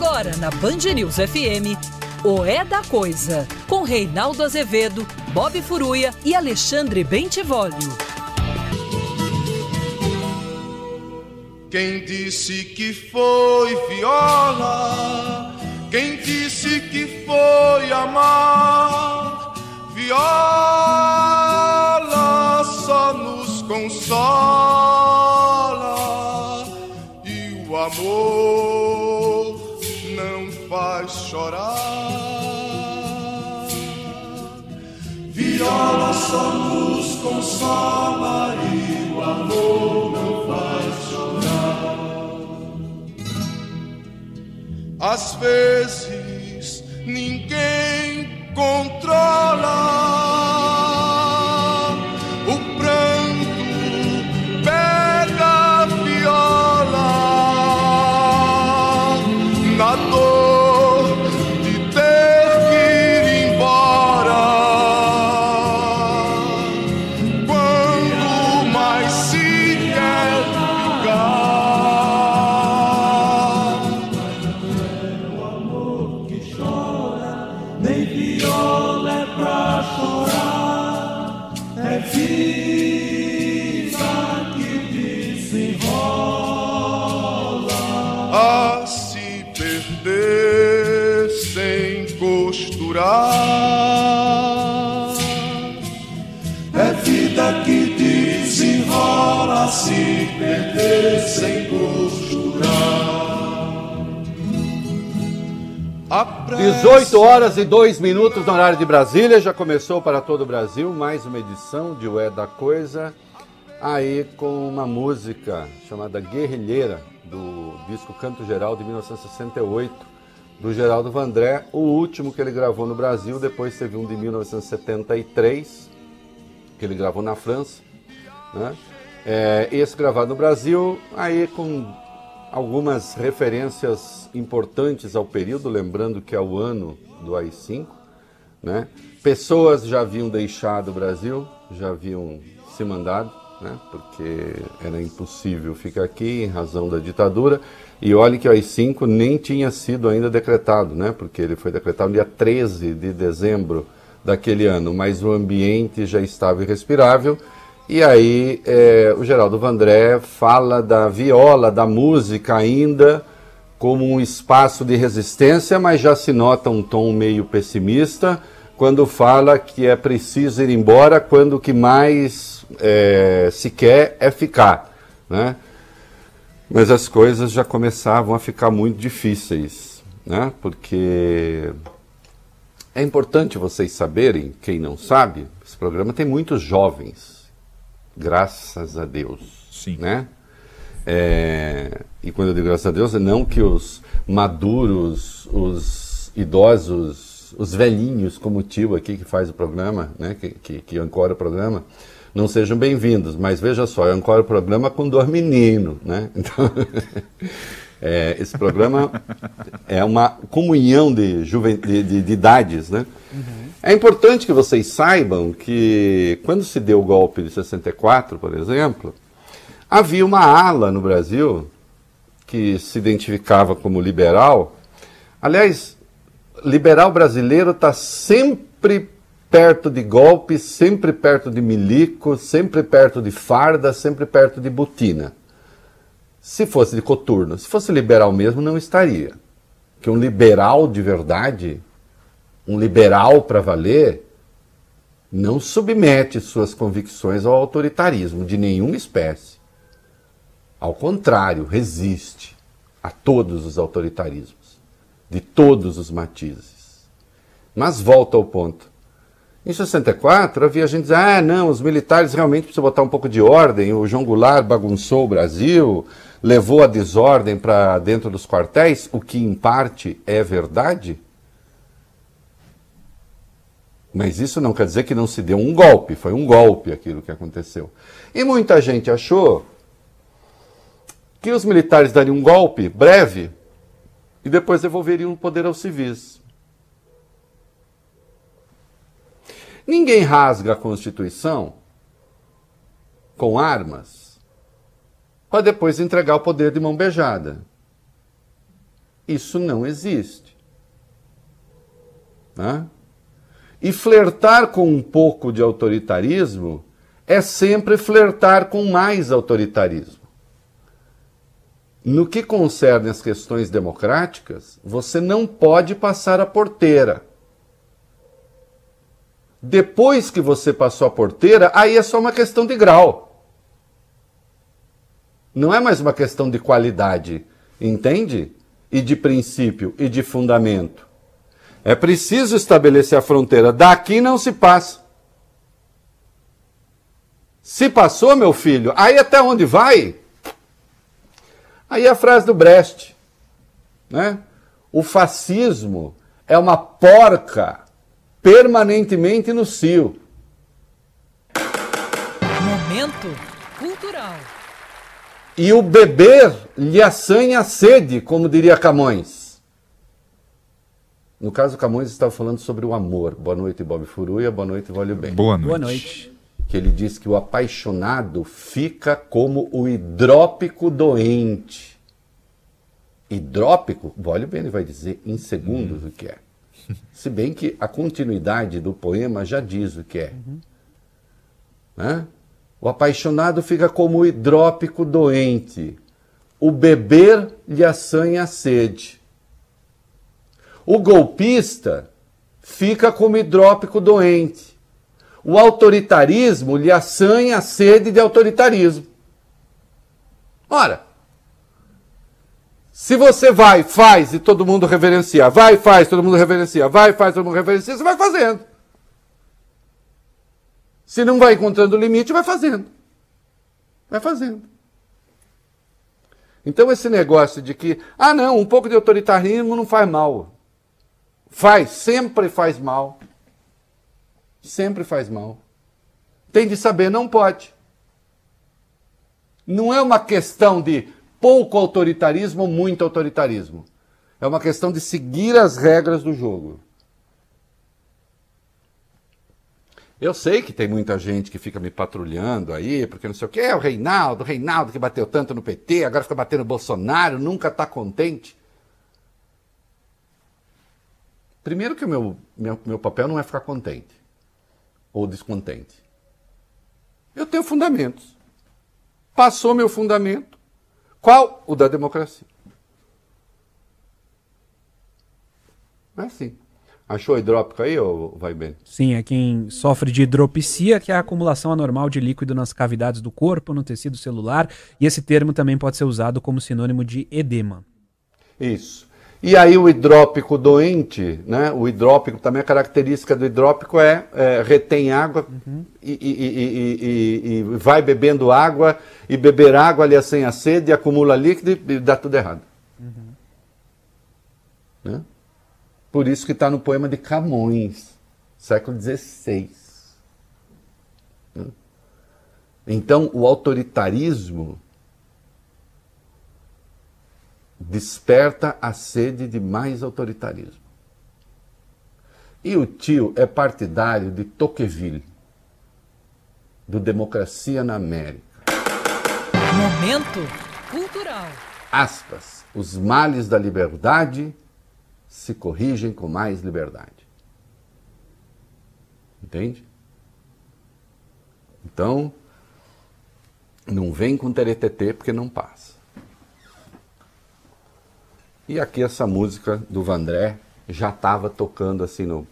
Agora na Band News FM, o É da Coisa, com Reinaldo Azevedo, Bob Furuia e Alexandre Bentivolio. Quem disse que foi viola? Quem disse que foi amar? Viola só nos consola e o amor chorar. Viola só nos consola e o amor não faz chorar. Às vezes ninguém controla sem costurar. A pressa 18 horas e 2 minutos no horário de Brasília, já começou para todo o Brasil mais uma edição de O É da Coisa, aí com uma música chamada Guerrilheira, do disco Canto Geral de 1968, do Geraldo Vandré, o último que ele gravou no Brasil, depois teve um de 1973, que ele gravou na França, né? É, esse gravado no Brasil, aí com algumas referências importantes ao período, lembrando que é o ano do AI-5, né? Pessoas já haviam deixado o Brasil, já haviam se mandado, né? Porque era impossível ficar aqui em razão da ditadura. E olhe que o AI-5 nem tinha sido ainda decretado, né? Porque ele foi decretado no dia 13 de dezembro daquele ano, mas o ambiente já estava irrespirável. E aí é, o Geraldo Vandré fala da viola, da música ainda como um espaço de resistência, mas já se nota um tom meio pessimista quando fala que é preciso ir embora quando o que mais é, se quer é ficar, né? Mas as coisas já começavam a ficar muito difíceis, né? Porque é importante vocês saberem, quem não sabe, esse programa tem muitos jovens, graças a Deus, Sim. né? É, e quando eu digo graças a Deus, é não que os maduros, os idosos, os velhinhos, como o tio aqui que faz o programa, né, que, que, que ancora o programa, não sejam bem-vindos. Mas veja só, eu ancoro o programa com dois meninos, né? Então, é, esse programa é uma comunhão de, de, de, de idades, né? É importante que vocês saibam que quando se deu o golpe de 64, por exemplo, havia uma ala no Brasil que se identificava como liberal. Aliás, liberal brasileiro está sempre perto de golpe, sempre perto de milico, sempre perto de farda, sempre perto de botina. Se fosse de coturno, se fosse liberal mesmo, não estaria. Que um liberal de verdade, um liberal para valer, não submete suas convicções ao autoritarismo de nenhuma espécie. Ao contrário, resiste a todos os autoritarismos, de todos os matizes. Mas volta ao ponto. Em 64, havia gente dizendo, ah, não, os militares realmente precisam botar um pouco de ordem, o João Goulart bagunçou o Brasil, levou a desordem para dentro dos quartéis, o que em parte é verdade. Mas isso não quer dizer que não se deu um golpe, foi um golpe aquilo que aconteceu. E muita gente achou que os militares dariam um golpe breve e depois devolveriam o poder aos civis. Ninguém rasga a Constituição com armas para depois entregar o poder de mão beijada. Isso não existe. Né? E flertar com um pouco de autoritarismo é sempre flertar com mais autoritarismo. No que concerne as questões democráticas, você não pode passar a porteira. Depois que você passou a porteira, aí é só uma questão de grau. Não é mais uma questão de qualidade, entende? E de princípio e de fundamento. É preciso estabelecer a fronteira. Daqui não se passa. Se passou, meu filho, aí até onde vai? Aí a frase do Brecht, né? O fascismo é uma porca permanentemente no cio. Momento cultural. E o beber lhe assanha a sede, como diria Camões. No caso, Camões estava falando sobre o amor. Boa noite, Bob Furuia. Boa noite, Vale Bem. Boa noite. Boa noite. Que ele diz que o apaixonado fica como o hidrópico doente. Hidrópico, Vale Bem ele vai dizer em segundos o que é. Se bem que a continuidade do poema já diz o que é. Né? O apaixonado fica como o hidrópico doente. O beber lhe assanha a sede. O golpista fica como hidrópico doente. O autoritarismo lhe assanha a sede de autoritarismo. Ora, se você vai, faz e todo mundo reverencia, vai, faz, todo mundo reverencia, vai, faz, todo mundo reverencia, você vai fazendo. Se não vai encontrando limite, vai fazendo. Vai fazendo. Então esse negócio de que, ah não, um pouco de autoritarismo não faz mal. Faz, sempre faz mal. Sempre faz mal. Tem de saber, não pode. Não é uma questão de pouco autoritarismo ou muito autoritarismo. É uma questão de seguir as regras do jogo. Eu sei que tem muita gente que fica me patrulhando aí, porque não sei o que, é o Reinaldo, o Reinaldo que bateu tanto no PT, agora fica batendo no Bolsonaro, nunca está contente. Primeiro que o meu, meu, meu papel não é ficar contente ou descontente. Eu tenho fundamentos. Passou meu fundamento. Qual? O da democracia. É assim. Achou hidrópico aí, ou vai bem? Sim, é quem sofre de hidropisia, que é a acumulação anormal de líquido nas cavidades do corpo, no tecido celular, e esse termo também pode ser usado como sinônimo de edema. Isso. E aí o hidrópico doente, né? O hidrópico também a característica do hidrópico é, é retém água uhum. e, e, e, e, vai bebendo água e beber água ali sem a sede, acumula líquido e dá tudo errado. Uhum. Né? Por isso que está no poema de Camões, século XVI. Né? Então o autoritarismo desperta a sede de mais autoritarismo. E o tio é partidário de Tocqueville, do Democracia na América. Momento cultural. Aspas. Os males da liberdade se corrigem com mais liberdade. Entende? Então, não vem com teretetê porque não passa. E aqui essa música do Vandré já estava tocando assim no.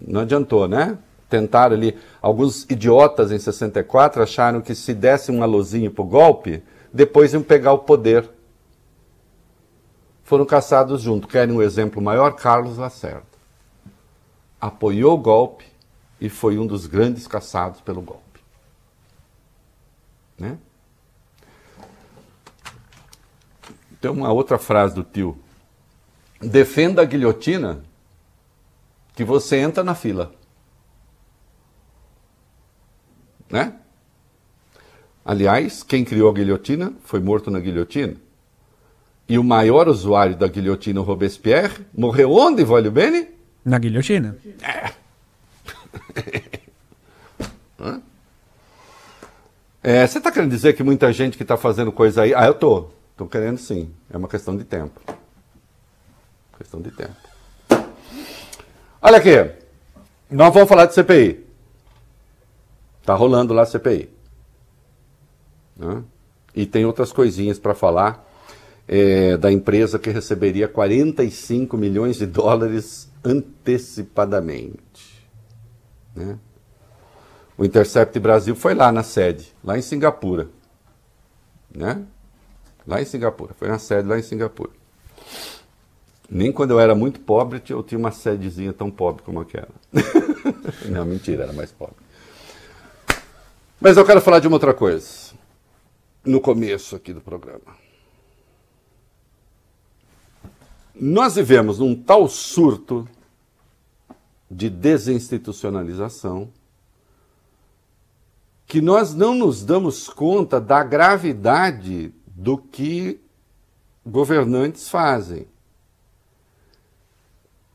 Não adiantou, né? Tentaram ali. Alguns idiotas em 64 acharam que se desse um alôzinho pro golpe, depois iam pegar o poder. Foram caçados junto. Querem um exemplo maior? Carlos Lacerda. Apoiou o golpe e foi um dos grandes caçados pelo golpe. Né? Tem uma outra frase do tio defenda a guilhotina que você entra na fila. Né? Aliás, quem criou a guilhotina foi morto na guilhotina. E o maior usuário da guilhotina, o Robespierre, morreu onde, Vale Bene? Na guilhotina. É. é você está querendo dizer que muita gente que está fazendo coisa aí. Ah, eu tô. Estou querendo sim. É uma questão de tempo. Questão de tempo. Olha aqui. Nós vamos falar de CPI. Tá rolando lá a CPI. Né? E tem outras coisinhas para falar é, da empresa que receberia 45 milhões de dólares antecipadamente. Né? O Intercept Brasil foi lá na sede, lá em Singapura. Né? Lá em Singapura, foi na sede lá em Singapura. Nem quando eu era muito pobre eu tinha uma sedezinha tão pobre como aquela. Não, mentira, era mais pobre. Mas eu quero falar de uma outra coisa. No começo aqui do programa. Nós vivemos num tal surto de desinstitucionalização que nós não nos damos conta da gravidade do que governantes fazem,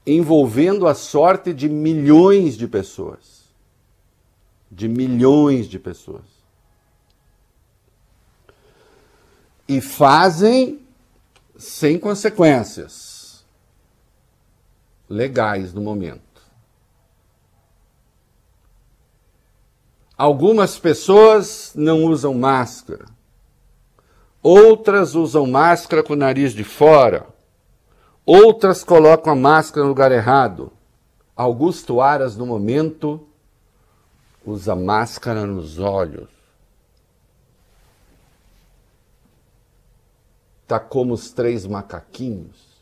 envolvendo a sorte de milhões de pessoas. De milhões de pessoas. E fazem sem consequências legais no momento. Algumas pessoas não usam máscara. Outras usam máscara com o nariz de fora. Outras colocam a máscara no lugar errado. Augusto Aras, no momento, usa máscara nos olhos. Está como os três macaquinhos.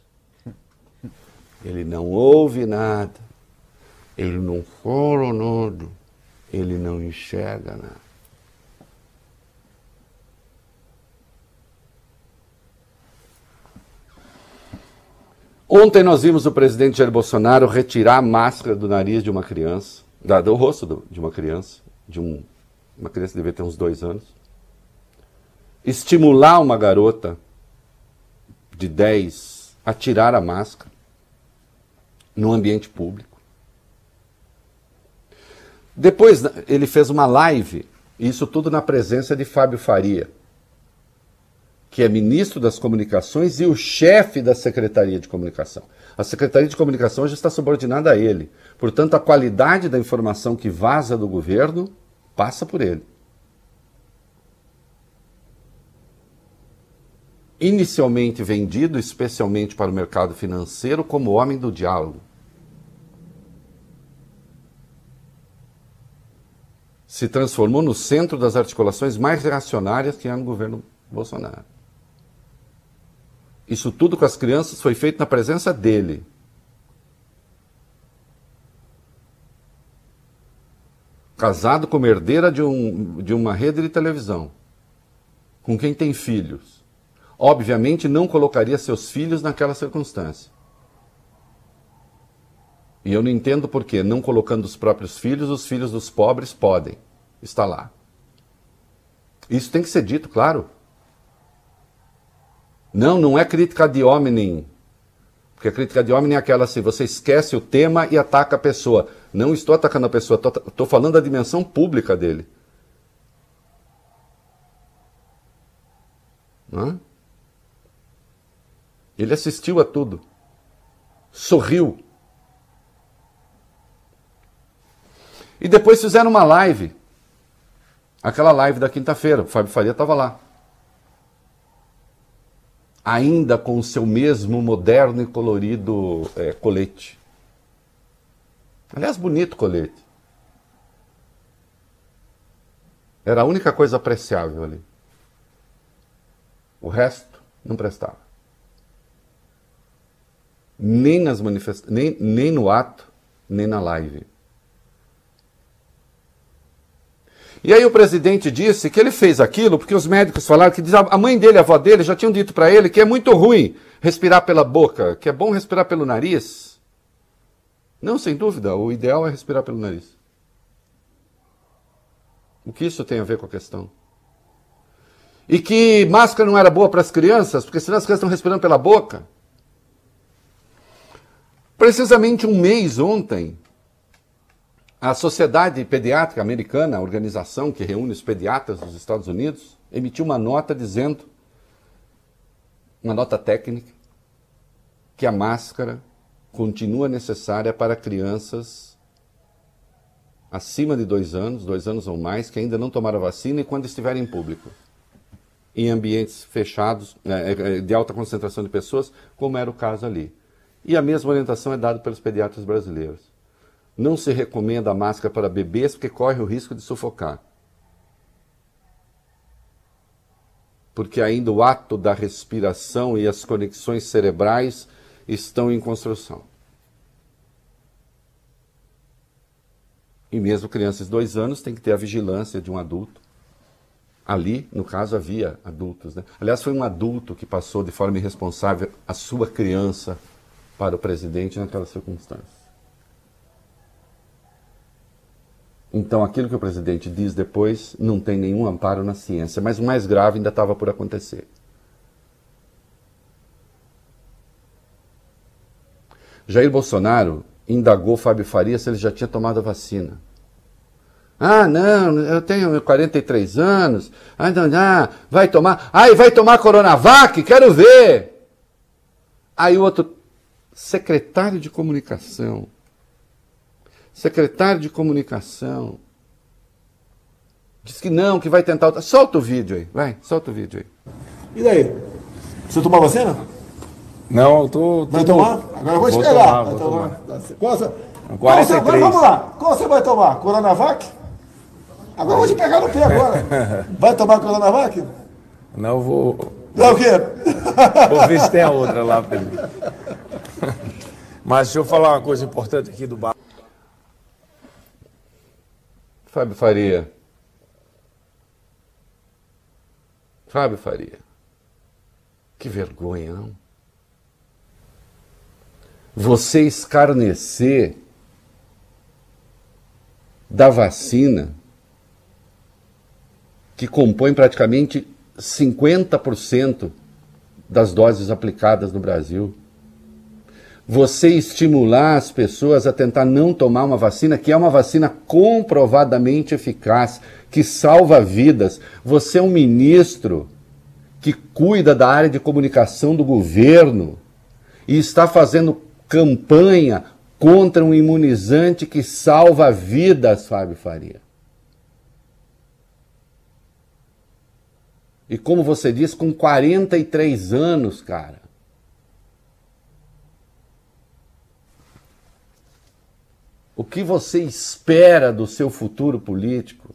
Ele não ouve nada. Ele não fala nada. Ele não enxerga nada. Ontem nós vimos o presidente Jair Bolsonaro retirar a máscara do nariz de uma criança, da, do rosto do, de uma criança, de um, uma criança que devia ter uns dois anos, estimular uma garota de 10 a tirar a máscara no ambiente público. Depois ele fez uma live, isso tudo na presença de Fábio Faria que é ministro das Comunicações e o chefe da Secretaria de Comunicação. A Secretaria de Comunicação já está subordinada a ele. Portanto, a qualidade da informação que vaza do governo passa por ele. Inicialmente vendido especialmente para o mercado financeiro como homem do diálogo. Se transformou no centro das articulações mais reacionárias que há no governo Bolsonaro. Isso tudo com as crianças foi feito na presença dele. Casado como herdeira de, um, de uma rede de televisão. Com quem tem filhos. Obviamente não colocaria seus filhos naquela circunstância. E eu não entendo por que, não colocando os próprios filhos, os filhos dos pobres podem estar lá. Isso tem que ser dito, claro. Não, não é crítica de homem. Porque a crítica de homem é aquela assim, você esquece o tema e ataca a pessoa. Não estou atacando a pessoa, estou falando da dimensão pública dele. Não? Ele assistiu a tudo. Sorriu. E depois fizeram uma live. Aquela live da quinta-feira. O Fábio Faria estava lá ainda com o seu mesmo moderno e colorido é, colete. Aliás, bonito colete. Era a única coisa apreciável ali. O resto não prestava. Nem nas manifest... nem, nem no ato, nem na live. E aí o presidente disse que ele fez aquilo porque os médicos falaram que a mãe dele, a avó dele, já tinham dito para ele que é muito ruim respirar pela boca, que é bom respirar pelo nariz. Não, sem dúvida, o ideal é respirar pelo nariz. O que isso tem a ver com a questão? E que máscara não era boa para as crianças, porque senão as crianças estão respirando pela boca. Precisamente um mês ontem, a Sociedade Pediátrica Americana, a organização que reúne os pediatras dos Estados Unidos, emitiu uma nota dizendo, uma nota técnica, que a máscara continua necessária para crianças acima de dois anos, dois anos ou mais, que ainda não tomaram vacina e quando estiverem em público. Em ambientes fechados, é, é, de alta concentração de pessoas, como era o caso ali. E a mesma orientação é dada pelos pediatras brasileiros. Não se recomenda a máscara para bebês porque corre o risco de sufocar. Porque ainda o ato da respiração e as conexões cerebrais estão em construção. E mesmo crianças de dois anos têm que ter a vigilância de um adulto. Ali, no caso, havia adultos. Né? Aliás, foi um adulto que passou de forma irresponsável a sua criança para o presidente naquela circunstância. Então, aquilo que o presidente diz depois não tem nenhum amparo na ciência, mas o mais grave ainda estava por acontecer. Jair Bolsonaro indagou Fábio Faria se ele já tinha tomado a vacina. Ah, não, eu tenho 43 anos. Ah, não, ah, vai tomar. Ai, vai tomar Coronavac? Quero ver. Aí o outro, secretário de comunicação. Secretário de comunicação. Diz que não, que vai tentar. Solta o vídeo aí, vai, solta o vídeo aí. E daí? Você tomou vacina? Não, eu tô. tô Vai tomar? Agora eu vou te Vou pegar. tomar, vai vou tomar. Qual você... 43. Qual você... Agora vamos lá. Qual você vai tomar? Coronavac? Agora eu vou te pegar no pé agora. Vai tomar Coronavac? Não, eu vou. Não, o quê? Vou ver se tem a outra lá pra mim. Mas deixa eu falar uma coisa importante aqui do bar. Fábio Faria. Fábio Faria. Que vergonha, não? Você escarnecer da vacina que compõe praticamente 50% das doses aplicadas no Brasil. Você estimular as pessoas a tentar não tomar uma vacina que é uma vacina comprovadamente eficaz, que salva vidas. Você é um ministro que cuida da área de comunicação do governo e está fazendo campanha contra um imunizante que salva vidas, Fábio Faria. E como você diz, com 43 anos, cara. O que você espera do seu futuro político?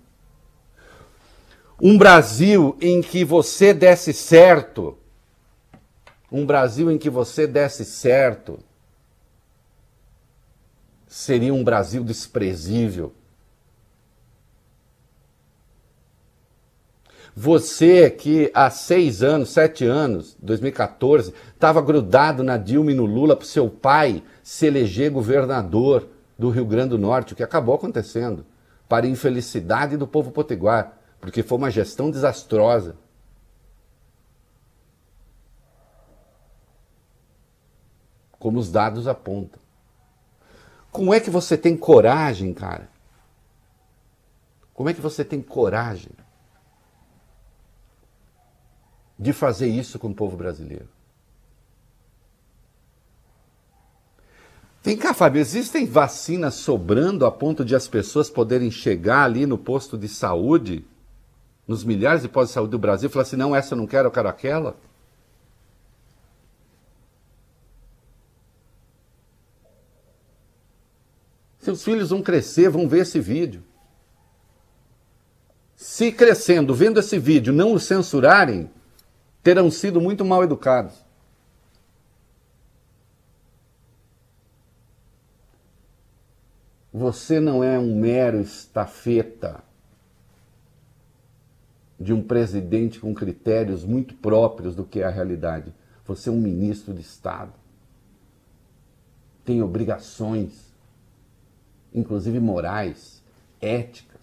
Um Brasil em que você desse certo. Um Brasil em que você desse certo. Seria um Brasil desprezível. Você que há seis anos, sete anos, 2014, estava grudado na Dilma e no Lula para seu pai se eleger governador do Rio Grande do Norte, o que acabou acontecendo, para infelicidade do povo potiguar, porque foi uma gestão desastrosa. Como os dados apontam. Como é que você tem coragem, cara? Como é que você tem coragem de fazer isso com o povo brasileiro? Vem cá, Fábio, existem vacinas sobrando a ponto de as pessoas poderem chegar ali no posto de saúde, nos milhares de postos de saúde do Brasil, e falar assim: não, essa eu não quero, eu quero aquela? Seus filhos vão crescer, vão ver esse vídeo. Se crescendo, vendo esse vídeo, não o censurarem, terão sido muito mal educados. Você não é um mero estafeta de um presidente com critérios muito próprios do que é a realidade. Você é um ministro de Estado. Tem obrigações, inclusive morais, éticas.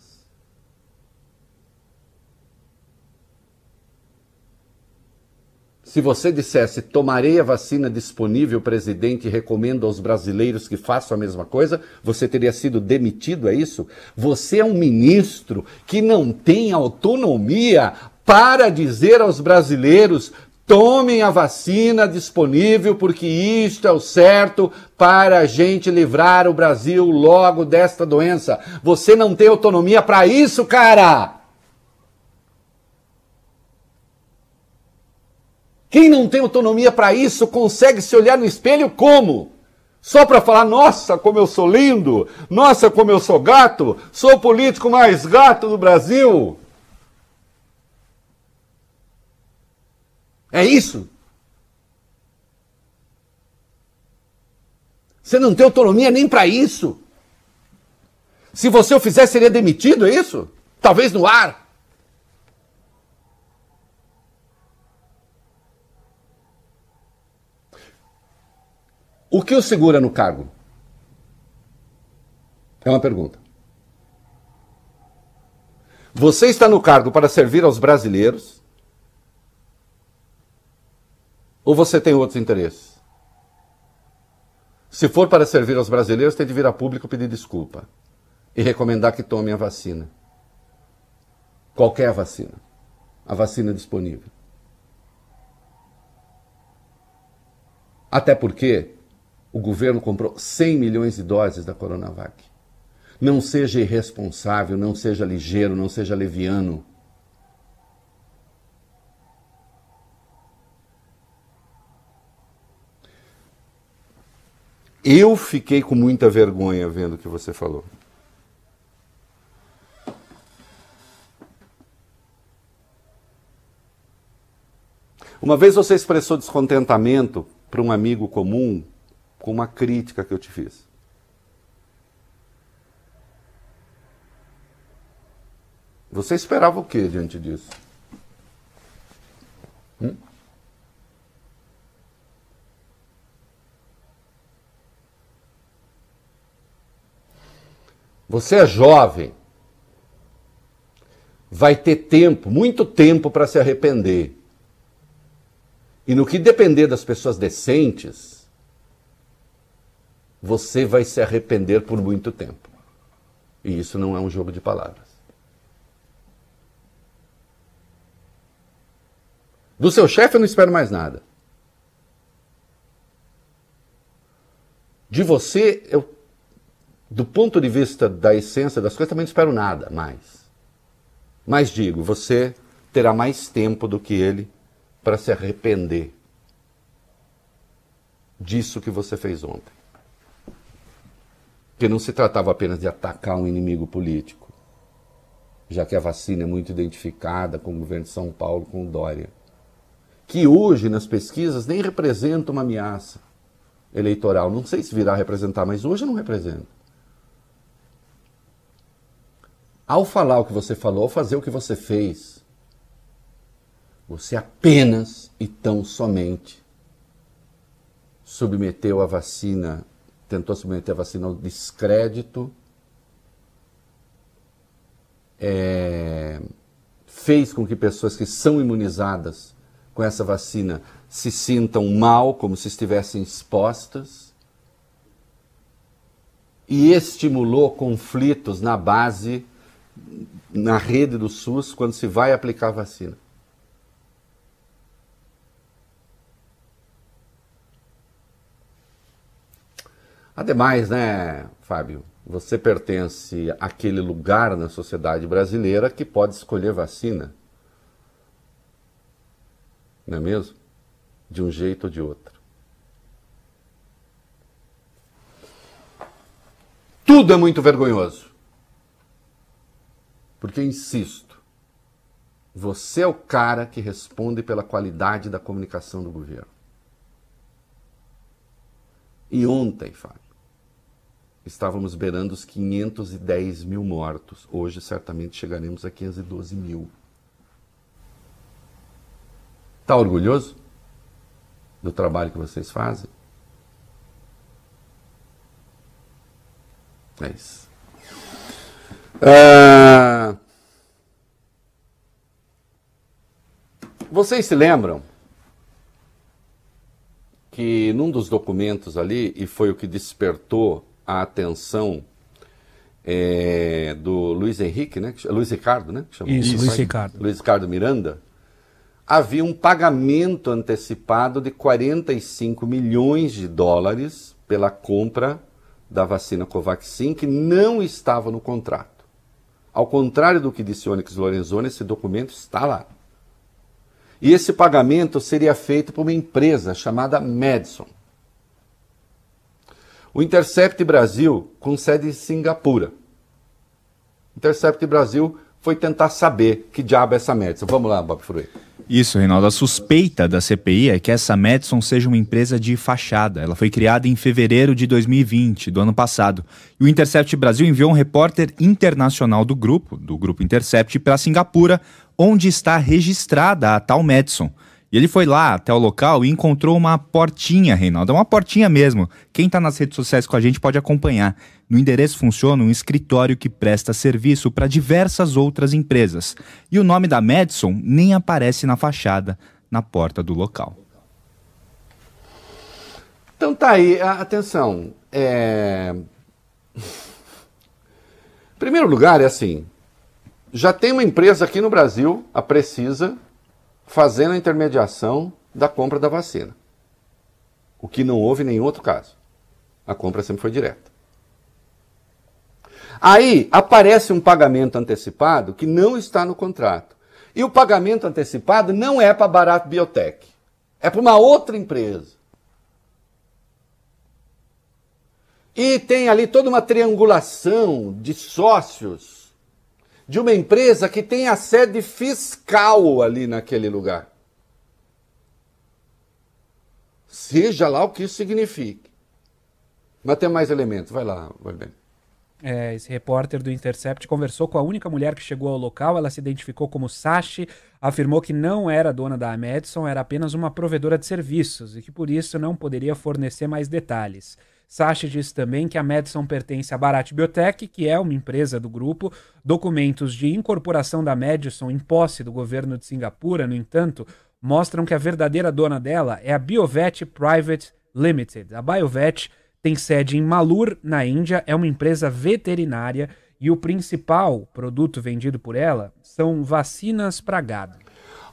Se você dissesse, tomarei a vacina disponível, presidente, recomendo aos brasileiros que façam a mesma coisa, você teria sido demitido, é isso? Você é um ministro que não tem autonomia para dizer aos brasileiros Tomem a vacina disponível, porque isto é o certo para a gente livrar o Brasil logo desta doença. Você não tem autonomia para isso, cara! Quem não tem autonomia para isso consegue se olhar no espelho como? Só para falar, nossa, como eu sou lindo, nossa, como eu sou gato, sou o político mais gato do Brasil. É isso? Você não tem autonomia nem para isso. Se você o fizer, seria demitido, é isso? Talvez no ar. O que o segura no cargo? É uma pergunta. Você está no cargo para servir aos brasileiros ou você tem outros interesses? Se for para servir aos brasileiros, tem de vir a público pedir desculpa e recomendar que tomem a vacina. Qualquer vacina. A vacina disponível. Até porque o governo comprou 100 milhões de doses da Coronavac. Não seja irresponsável, não seja ligeiro, não seja leviano. Eu fiquei com muita vergonha vendo o que você falou. Uma vez você expressou descontentamento para um amigo comum com uma crítica que eu te fiz. Você esperava o que diante disso? Hum? Você é jovem, vai ter tempo, muito tempo para se arrepender. E no que depender das pessoas decentes, você vai se arrepender por muito tempo. E isso não é um jogo de palavras. Do seu chefe eu não espero mais nada. De você eu do ponto de vista da essência das coisas, também não espero nada mais. Mas digo, você terá mais tempo do que ele para se arrepender disso que você fez ontem. Que não se tratava apenas de atacar um inimigo político, já que a vacina é muito identificada com o governo de São Paulo, com o Dória, que hoje nas pesquisas nem representa uma ameaça eleitoral. Não sei se virá representar, mas hoje não representa. Ao falar o que você falou, ao fazer o que você fez, você apenas e tão somente submeteu a vacina, tentou submeter a vacina ao descrédito, é, fez com que pessoas que são imunizadas com essa vacina se sintam mal, como se estivessem expostas, e estimulou conflitos na base na rede do SUS quando se vai aplicar a vacina. Ademais, né, Fábio, você pertence àquele lugar na sociedade brasileira que pode escolher vacina. Não é mesmo? De um jeito ou de outro. Tudo é muito vergonhoso. Porque, insisto, você é o cara que responde pela qualidade da comunicação do governo. E ontem, Fábio, estávamos beirando os 510 mil mortos. Hoje, certamente, chegaremos a 512 mil. Está orgulhoso do trabalho que vocês fazem? É isso. Ah, vocês se lembram que num dos documentos ali, e foi o que despertou a atenção é, do Luiz Henrique, né? Luiz Ricardo, né? Isso, Luiz Ricardo. Luiz Ricardo Miranda. havia um pagamento antecipado de 45 milhões de dólares pela compra da vacina Covaxin, que não estava no contrato. Ao contrário do que disse Onyx Lorenzoni, esse documento está lá. E esse pagamento seria feito por uma empresa chamada Madison. O Intercept Brasil, com sede em Singapura. Intercept Brasil foi tentar saber que diabo é essa Madison. Vamos lá, Bob Fruit. Isso, Reinaldo. A suspeita da CPI é que essa Madison seja uma empresa de fachada. Ela foi criada em fevereiro de 2020, do ano passado. E o Intercept Brasil enviou um repórter internacional do grupo, do grupo Intercept, para Singapura, onde está registrada a tal Madison. E ele foi lá até o local e encontrou uma portinha, Reinaldo. É uma portinha mesmo. Quem está nas redes sociais com a gente pode acompanhar. No endereço funciona um escritório que presta serviço para diversas outras empresas. E o nome da Madison nem aparece na fachada, na porta do local. Então tá aí, atenção. É... Primeiro lugar, é assim: já tem uma empresa aqui no Brasil, a Precisa, fazendo a intermediação da compra da vacina. O que não houve em nenhum outro caso. A compra sempre foi direta. Aí aparece um pagamento antecipado que não está no contrato. E o pagamento antecipado não é para Barato Biotech. É para uma outra empresa. E tem ali toda uma triangulação de sócios de uma empresa que tem a sede fiscal ali naquele lugar. Seja lá o que isso signifique. Mas tem mais elementos. Vai lá, vai bem. É, esse repórter do Intercept conversou com a única mulher que chegou ao local. Ela se identificou como Sashi, afirmou que não era dona da Madison, era apenas uma provedora de serviços e que por isso não poderia fornecer mais detalhes. Sachi disse também que a Madison pertence à Bharat Biotech, que é uma empresa do grupo. Documentos de incorporação da Madison em posse do governo de Singapura, no entanto, mostram que a verdadeira dona dela é a Biovet Private Limited. A Biovet tem sede em Malur, na Índia, é uma empresa veterinária e o principal produto vendido por ela são vacinas para gado.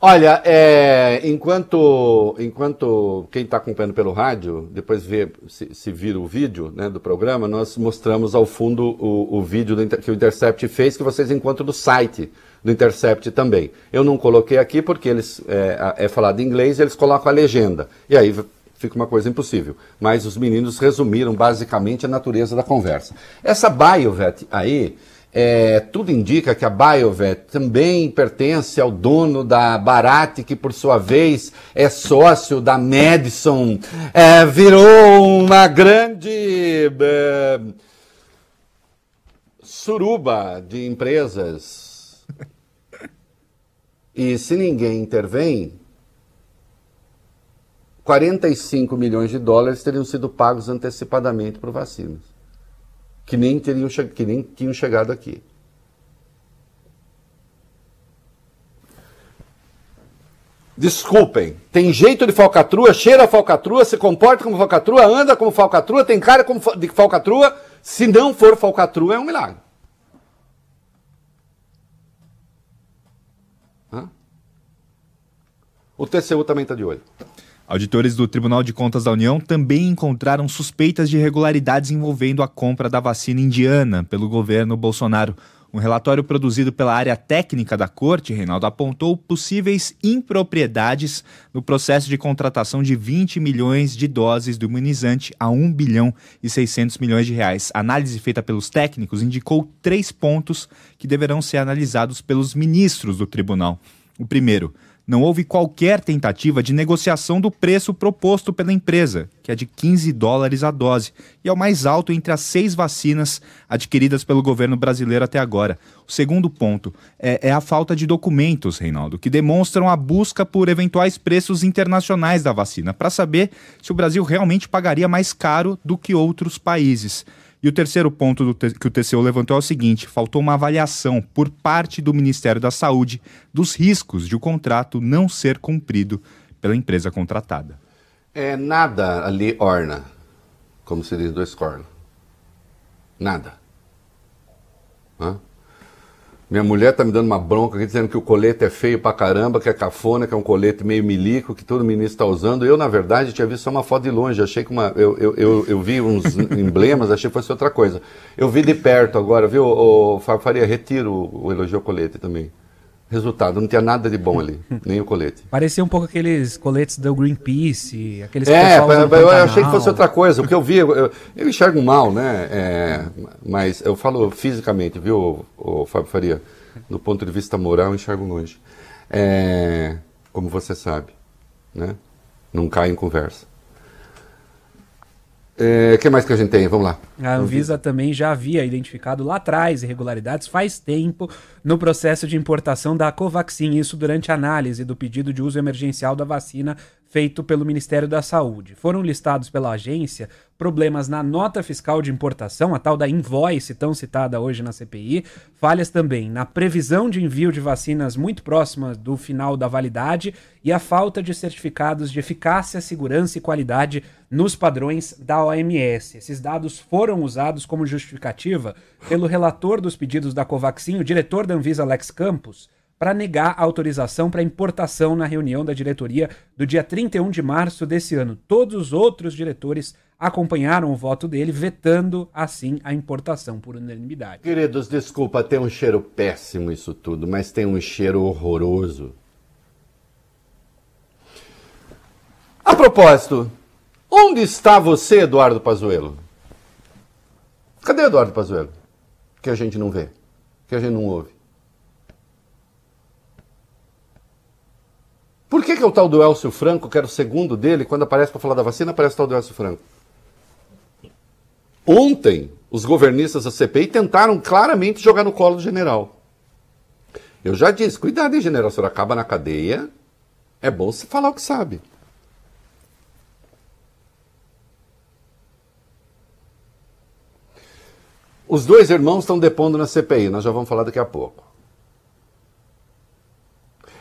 Olha, é, enquanto, enquanto quem está acompanhando pelo rádio, depois vê, se, se vira o vídeo né, do programa, nós mostramos ao fundo o, o vídeo do, que o Intercept fez, que vocês encontram no site do Intercept também. Eu não coloquei aqui porque eles é, é falado em inglês e eles colocam a legenda. E aí fica uma coisa impossível. Mas os meninos resumiram basicamente a natureza da conversa. Essa Biovet aí é, tudo indica que a Biovet também pertence ao dono da Barat, que por sua vez é sócio da Madison. É, virou uma grande é, suruba de empresas. E se ninguém intervém, 45 milhões de dólares teriam sido pagos antecipadamente por vacinas que nem, teriam, que nem tinham chegado aqui. Desculpem, tem jeito de falcatrua, cheira a falcatrua, se comporta como falcatrua, anda como falcatrua, tem cara como de falcatrua. Se não for falcatrua, é um milagre. Hã? O TCU também está de olho. Auditores do Tribunal de Contas da União também encontraram suspeitas de irregularidades envolvendo a compra da vacina indiana pelo governo Bolsonaro. Um relatório produzido pela área técnica da corte, Reinaldo, apontou possíveis impropriedades no processo de contratação de 20 milhões de doses do imunizante a 1 bilhão e 600 milhões de reais. A análise feita pelos técnicos indicou três pontos que deverão ser analisados pelos ministros do tribunal. O primeiro, não houve qualquer tentativa de negociação do preço proposto pela empresa, que é de 15 dólares a dose, e é o mais alto entre as seis vacinas adquiridas pelo governo brasileiro até agora. O segundo ponto é, é a falta de documentos, Reinaldo, que demonstram a busca por eventuais preços internacionais da vacina, para saber se o Brasil realmente pagaria mais caro do que outros países. E o terceiro ponto que o TCU levantou é o seguinte: faltou uma avaliação por parte do Ministério da Saúde dos riscos de o contrato não ser cumprido pela empresa contratada. É nada ali orna, como se diz do escorno. Nada. Hã? Minha mulher tá me dando uma bronca aqui, dizendo que o colete é feio pra caramba, que é cafona, que é um colete meio milico, que todo ministro está usando. Eu, na verdade, tinha visto só uma foto de longe, achei que uma. Eu, eu, eu, eu vi uns emblemas, achei que fosse outra coisa. Eu vi de perto agora, viu, o, Faria? Retiro o, o elogio ao colete também. Resultado, não tinha nada de bom ali, nem o colete. Parecia um pouco aqueles coletes do Greenpeace, aqueles É, eu, eu achei que fosse outra coisa. O que eu vi, eu, eu enxergo mal, né? É, mas eu falo fisicamente, viu, o, Fábio Faria? Do ponto de vista moral, eu enxergo longe. É, como você sabe, né? Não cai em conversa. O é, que mais que a gente tem? Vamos lá. A Anvisa também já havia identificado lá atrás irregularidades faz tempo no processo de importação da Covaxin, isso durante a análise do pedido de uso emergencial da vacina feito pelo Ministério da Saúde. Foram listados pela agência problemas na nota fiscal de importação, a tal da invoice tão citada hoje na CPI, falhas também na previsão de envio de vacinas muito próximas do final da validade e a falta de certificados de eficácia, segurança e qualidade nos padrões da OMS. Esses dados foram usados como justificativa pelo relator dos pedidos da Covaxin, o diretor da Anvisa Alex Campos, para negar a autorização para importação na reunião da diretoria do dia 31 de março desse ano. Todos os outros diretores acompanharam o voto dele, vetando assim a importação por unanimidade. Queridos, desculpa, tem um cheiro péssimo isso tudo, mas tem um cheiro horroroso. A propósito, onde está você, Eduardo Pazuello? Cadê Eduardo Pazuello? Que a gente não vê, que a gente não ouve. Por que, que é o tal do Elcio Franco, que era o segundo dele, quando aparece para falar da vacina, aparece o tal do Elcio Franco? Ontem, os governistas da CPI tentaram claramente jogar no colo do general. Eu já disse, cuidado, hein, general, acaba na cadeia, é bom você falar o que sabe. Os dois irmãos estão depondo na CPI, nós já vamos falar daqui a pouco.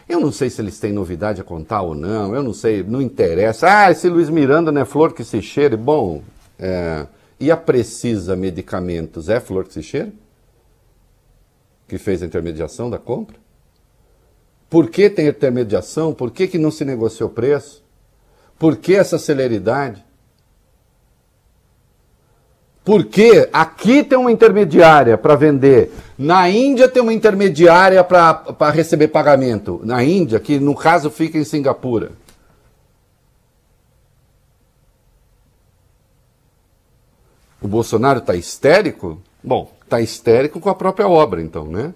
Eu não sei se eles têm novidade a contar ou não, eu não sei, não interessa. Ah, esse Luiz Miranda não é flor que se cheire. Bom, é, e a Precisa Medicamentos é flor que se cheira? Que fez a intermediação da compra? Por que tem intermediação? Por que, que não se negociou preço? Por que essa celeridade? Porque aqui tem uma intermediária para vender, na Índia tem uma intermediária para receber pagamento. Na Índia, que no caso fica em Singapura. O Bolsonaro está histérico? Bom, está histérico com a própria obra, então, né?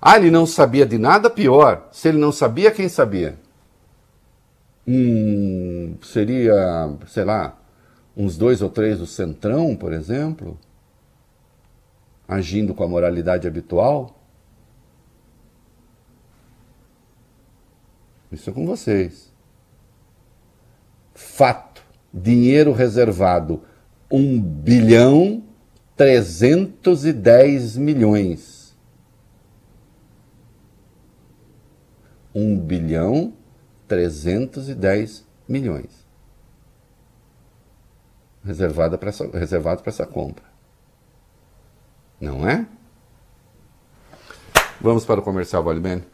Ah, ele não sabia de nada pior. Se ele não sabia, quem sabia? Hum, seria, sei lá, uns dois ou três do Centrão, por exemplo, agindo com a moralidade habitual. Isso é com vocês. Fato: dinheiro reservado 1 bilhão 310 milhões. 1 bilhão 310 milhões reservada para essa, reservado para essa compra. Não é? Vamos para o comercial, Vale bem?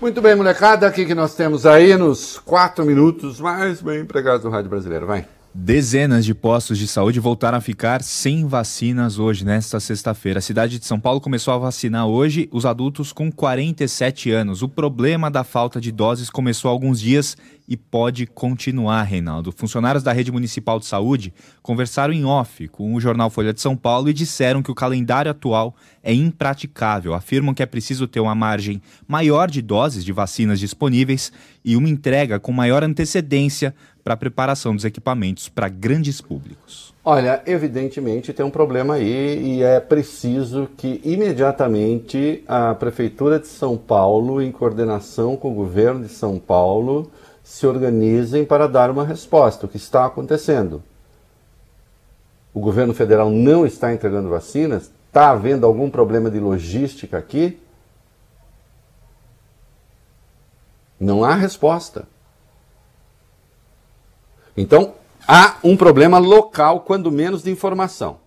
Muito bem, molecada, aqui que nós temos aí nos quatro minutos mais bem empregados do Rádio Brasileiro. Vai. Dezenas de postos de saúde voltaram a ficar sem vacinas hoje, nesta sexta-feira. A cidade de São Paulo começou a vacinar hoje os adultos com 47 anos. O problema da falta de doses começou há alguns dias e pode continuar, Reinaldo. Funcionários da Rede Municipal de Saúde conversaram em off com o jornal Folha de São Paulo e disseram que o calendário atual é impraticável. Afirmam que é preciso ter uma margem maior de doses de vacinas disponíveis e uma entrega com maior antecedência para a preparação dos equipamentos para grandes públicos. Olha, evidentemente tem um problema aí e é preciso que imediatamente a Prefeitura de São Paulo, em coordenação com o governo de São Paulo, se organizem para dar uma resposta. O que está acontecendo? O governo federal não está entregando vacinas? Está havendo algum problema de logística aqui? Não há resposta. Então, há um problema local, quando menos, de informação.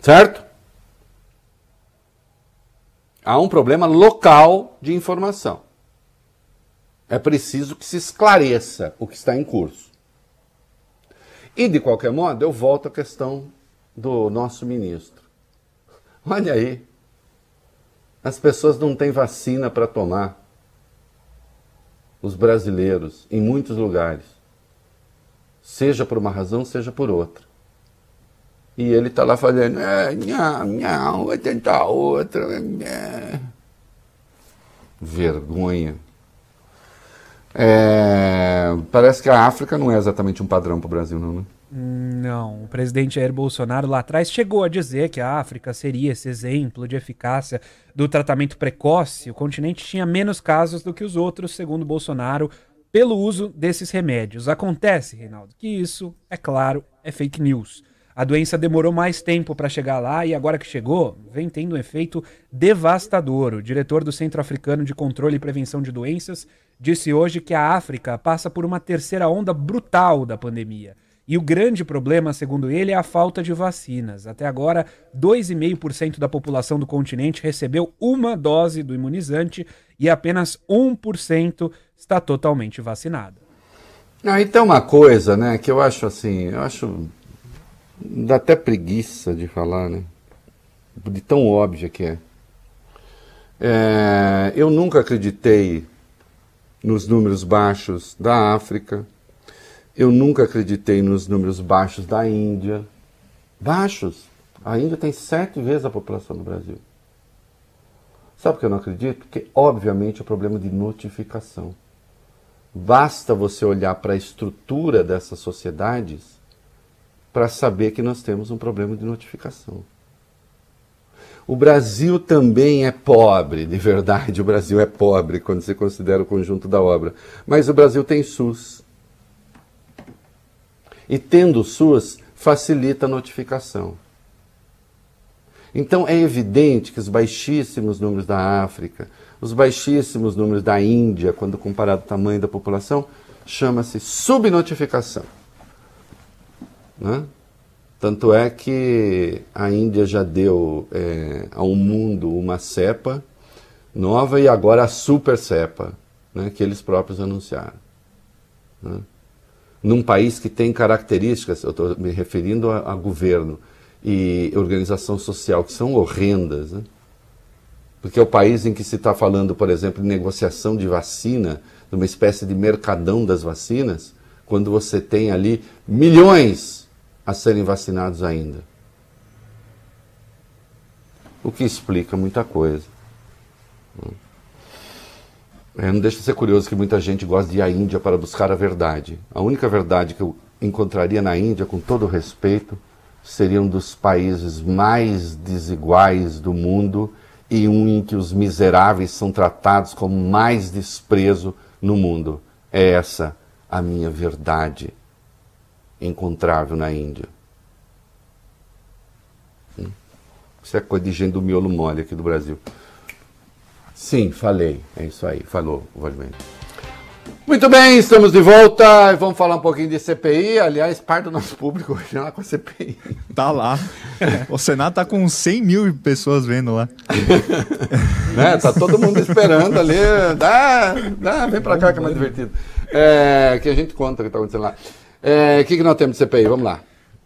Certo? Há um problema local de informação. É preciso que se esclareça o que está em curso. E, de qualquer modo, eu volto à questão do nosso ministro. Olha aí, as pessoas não têm vacina para tomar. Os brasileiros, em muitos lugares. Seja por uma razão, seja por outra. E ele está lá falando, é, não, não, vai tentar outra. É. Vergonha. É, parece que a África não é exatamente um padrão para o Brasil, não, né? Não, o presidente Jair Bolsonaro lá atrás chegou a dizer que a África seria esse exemplo de eficácia do tratamento precoce. O continente tinha menos casos do que os outros, segundo Bolsonaro, pelo uso desses remédios. Acontece, Reinaldo, que isso, é claro, é fake news. A doença demorou mais tempo para chegar lá e agora que chegou, vem tendo um efeito devastador. O diretor do Centro Africano de Controle e Prevenção de Doenças disse hoje que a África passa por uma terceira onda brutal da pandemia. E o grande problema, segundo ele, é a falta de vacinas. Até agora, 2,5% da população do continente recebeu uma dose do imunizante e apenas 1% está totalmente vacinada. Ah, então uma coisa, né, que eu acho assim, eu acho dá até preguiça de falar, né? De tão óbvia que é. é eu nunca acreditei nos números baixos da África eu nunca acreditei nos números baixos da Índia. Baixos. A Índia tem sete vezes a população do Brasil. Sabe por que eu não acredito? Porque, obviamente, é o problema de notificação. Basta você olhar para a estrutura dessas sociedades para saber que nós temos um problema de notificação. O Brasil também é pobre, de verdade, o Brasil é pobre quando se considera o conjunto da obra. Mas o Brasil tem SUS. E tendo SUS, facilita a notificação. Então é evidente que os baixíssimos números da África, os baixíssimos números da Índia, quando comparado ao tamanho da população, chama-se subnotificação. Né? Tanto é que a Índia já deu é, ao mundo uma cepa nova e agora a super cepa, né, que eles próprios anunciaram. Né? num país que tem características, eu estou me referindo a, a, governo e organização social, que são horrendas, né? porque é o país em que se está falando, por exemplo, de negociação de vacina, de uma espécie de mercadão das vacinas, quando você tem ali milhões a serem vacinados ainda. O que explica muita coisa. É, não deixa de ser curioso que muita gente gosta de ir à Índia para buscar a verdade. A única verdade que eu encontraria na Índia, com todo respeito, seria um dos países mais desiguais do mundo e um em que os miseráveis são tratados com mais desprezo no mundo. É essa a minha verdade encontrável na Índia. Hum? Isso é coisa de gente do miolo mole aqui do Brasil. Sim, falei. É isso aí, falou o Valdemir. Muito bem, estamos de volta. Vamos falar um pouquinho de CPI. Aliás, parte do nosso público hoje lá com a CPI. Tá lá. O Senado tá com 100 mil pessoas vendo lá. né? Tá todo mundo esperando ali. Dá, dá, vem pra cá que é mais divertido. É, que a gente conta o que tá acontecendo lá. É, o que, que nós temos de CPI? Vamos lá.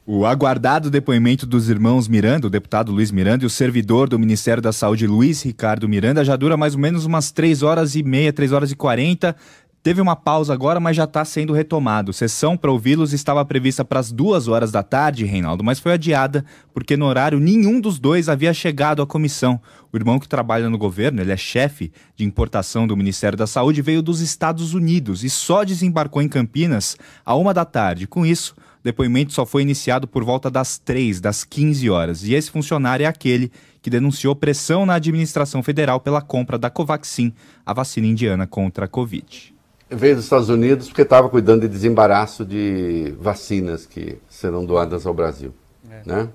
O aguardado depoimento dos irmãos Miranda, o deputado Luiz Miranda, e o servidor do Ministério da Saúde, Luiz Ricardo Miranda, já dura mais ou menos umas 3 horas e meia, 3 horas e 40. Teve uma pausa agora, mas já está sendo retomado. Sessão para ouvi-los estava prevista para as duas horas da tarde, Reinaldo, mas foi adiada porque no horário nenhum dos dois havia chegado à comissão. O irmão que trabalha no governo, ele é chefe de importação do Ministério da Saúde, veio dos Estados Unidos e só desembarcou em Campinas a uma da tarde. Com isso, depoimento só foi iniciado por volta das 3, das 15 horas. E esse funcionário é aquele que denunciou pressão na administração federal pela compra da Covaxin, a vacina indiana contra a Covid. Veio dos Estados Unidos porque estava cuidando de desembaraço de vacinas que serão doadas ao Brasil. É. Né?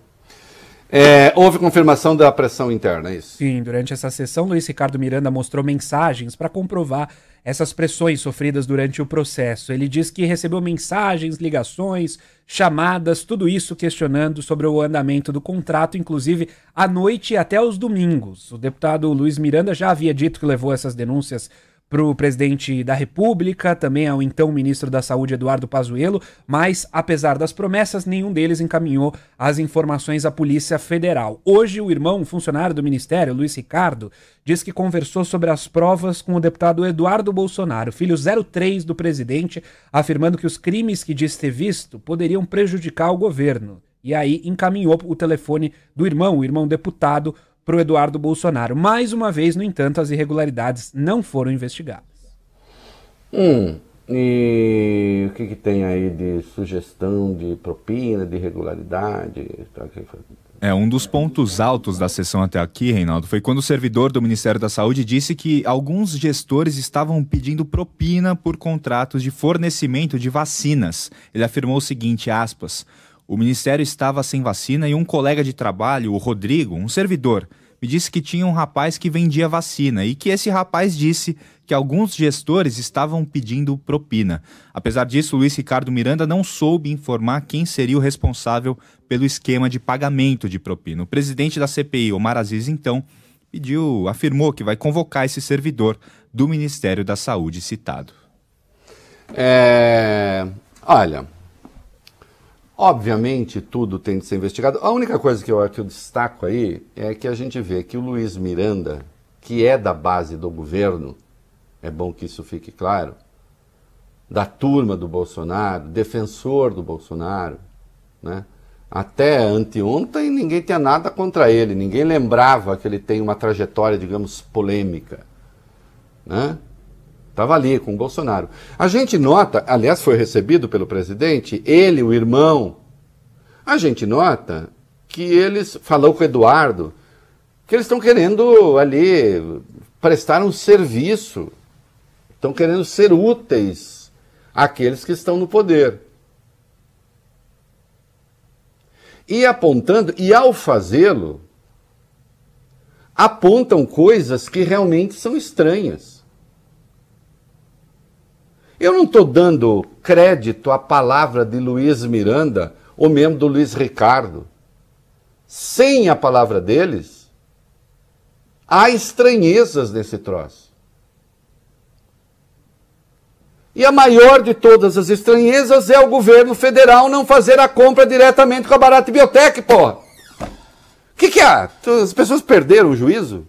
É, houve confirmação da pressão interna, é isso? Sim, durante essa sessão, Luiz Ricardo Miranda mostrou mensagens para comprovar essas pressões sofridas durante o processo. Ele diz que recebeu mensagens, ligações, chamadas, tudo isso questionando sobre o andamento do contrato, inclusive à noite e até aos domingos. O deputado Luiz Miranda já havia dito que levou essas denúncias para o presidente da República, também ao então ministro da Saúde Eduardo Pazuello, mas apesar das promessas, nenhum deles encaminhou as informações à Polícia Federal. Hoje, o irmão, funcionário do ministério, Luiz Ricardo, diz que conversou sobre as provas com o deputado Eduardo Bolsonaro, filho 03 do presidente, afirmando que os crimes que diz ter visto poderiam prejudicar o governo. E aí encaminhou o telefone do irmão, o irmão deputado, para o Eduardo Bolsonaro. Mais uma vez, no entanto, as irregularidades não foram investigadas. Hum, e o que, que tem aí de sugestão de propina, de irregularidade? É, um dos pontos altos da sessão até aqui, Reinaldo, foi quando o servidor do Ministério da Saúde disse que alguns gestores estavam pedindo propina por contratos de fornecimento de vacinas. Ele afirmou o seguinte, aspas, o ministério estava sem vacina e um colega de trabalho, o Rodrigo, um servidor, me disse que tinha um rapaz que vendia vacina e que esse rapaz disse que alguns gestores estavam pedindo propina. Apesar disso, Luiz Ricardo Miranda não soube informar quem seria o responsável pelo esquema de pagamento de propina. O presidente da CPI, Omar Aziz, então, pediu, afirmou que vai convocar esse servidor do Ministério da Saúde citado. É, olha, Obviamente, tudo tem de ser investigado. A única coisa que eu, que eu destaco aí é que a gente vê que o Luiz Miranda, que é da base do governo, é bom que isso fique claro, da turma do Bolsonaro, defensor do Bolsonaro, né? Até anteontem ninguém tinha nada contra ele, ninguém lembrava que ele tem uma trajetória, digamos, polêmica, né? Estava ali com o Bolsonaro. A gente nota, aliás, foi recebido pelo presidente, ele, o irmão. A gente nota que eles, falou com o Eduardo, que eles estão querendo ali prestar um serviço, estão querendo ser úteis àqueles que estão no poder. E apontando, e ao fazê-lo, apontam coisas que realmente são estranhas. Eu não estou dando crédito à palavra de Luiz Miranda ou mesmo do Luiz Ricardo. Sem a palavra deles, há estranhezas nesse troço. E a maior de todas as estranhezas é o governo federal não fazer a compra diretamente com a Barata Biotech, porra. O que, que é? As pessoas perderam o juízo?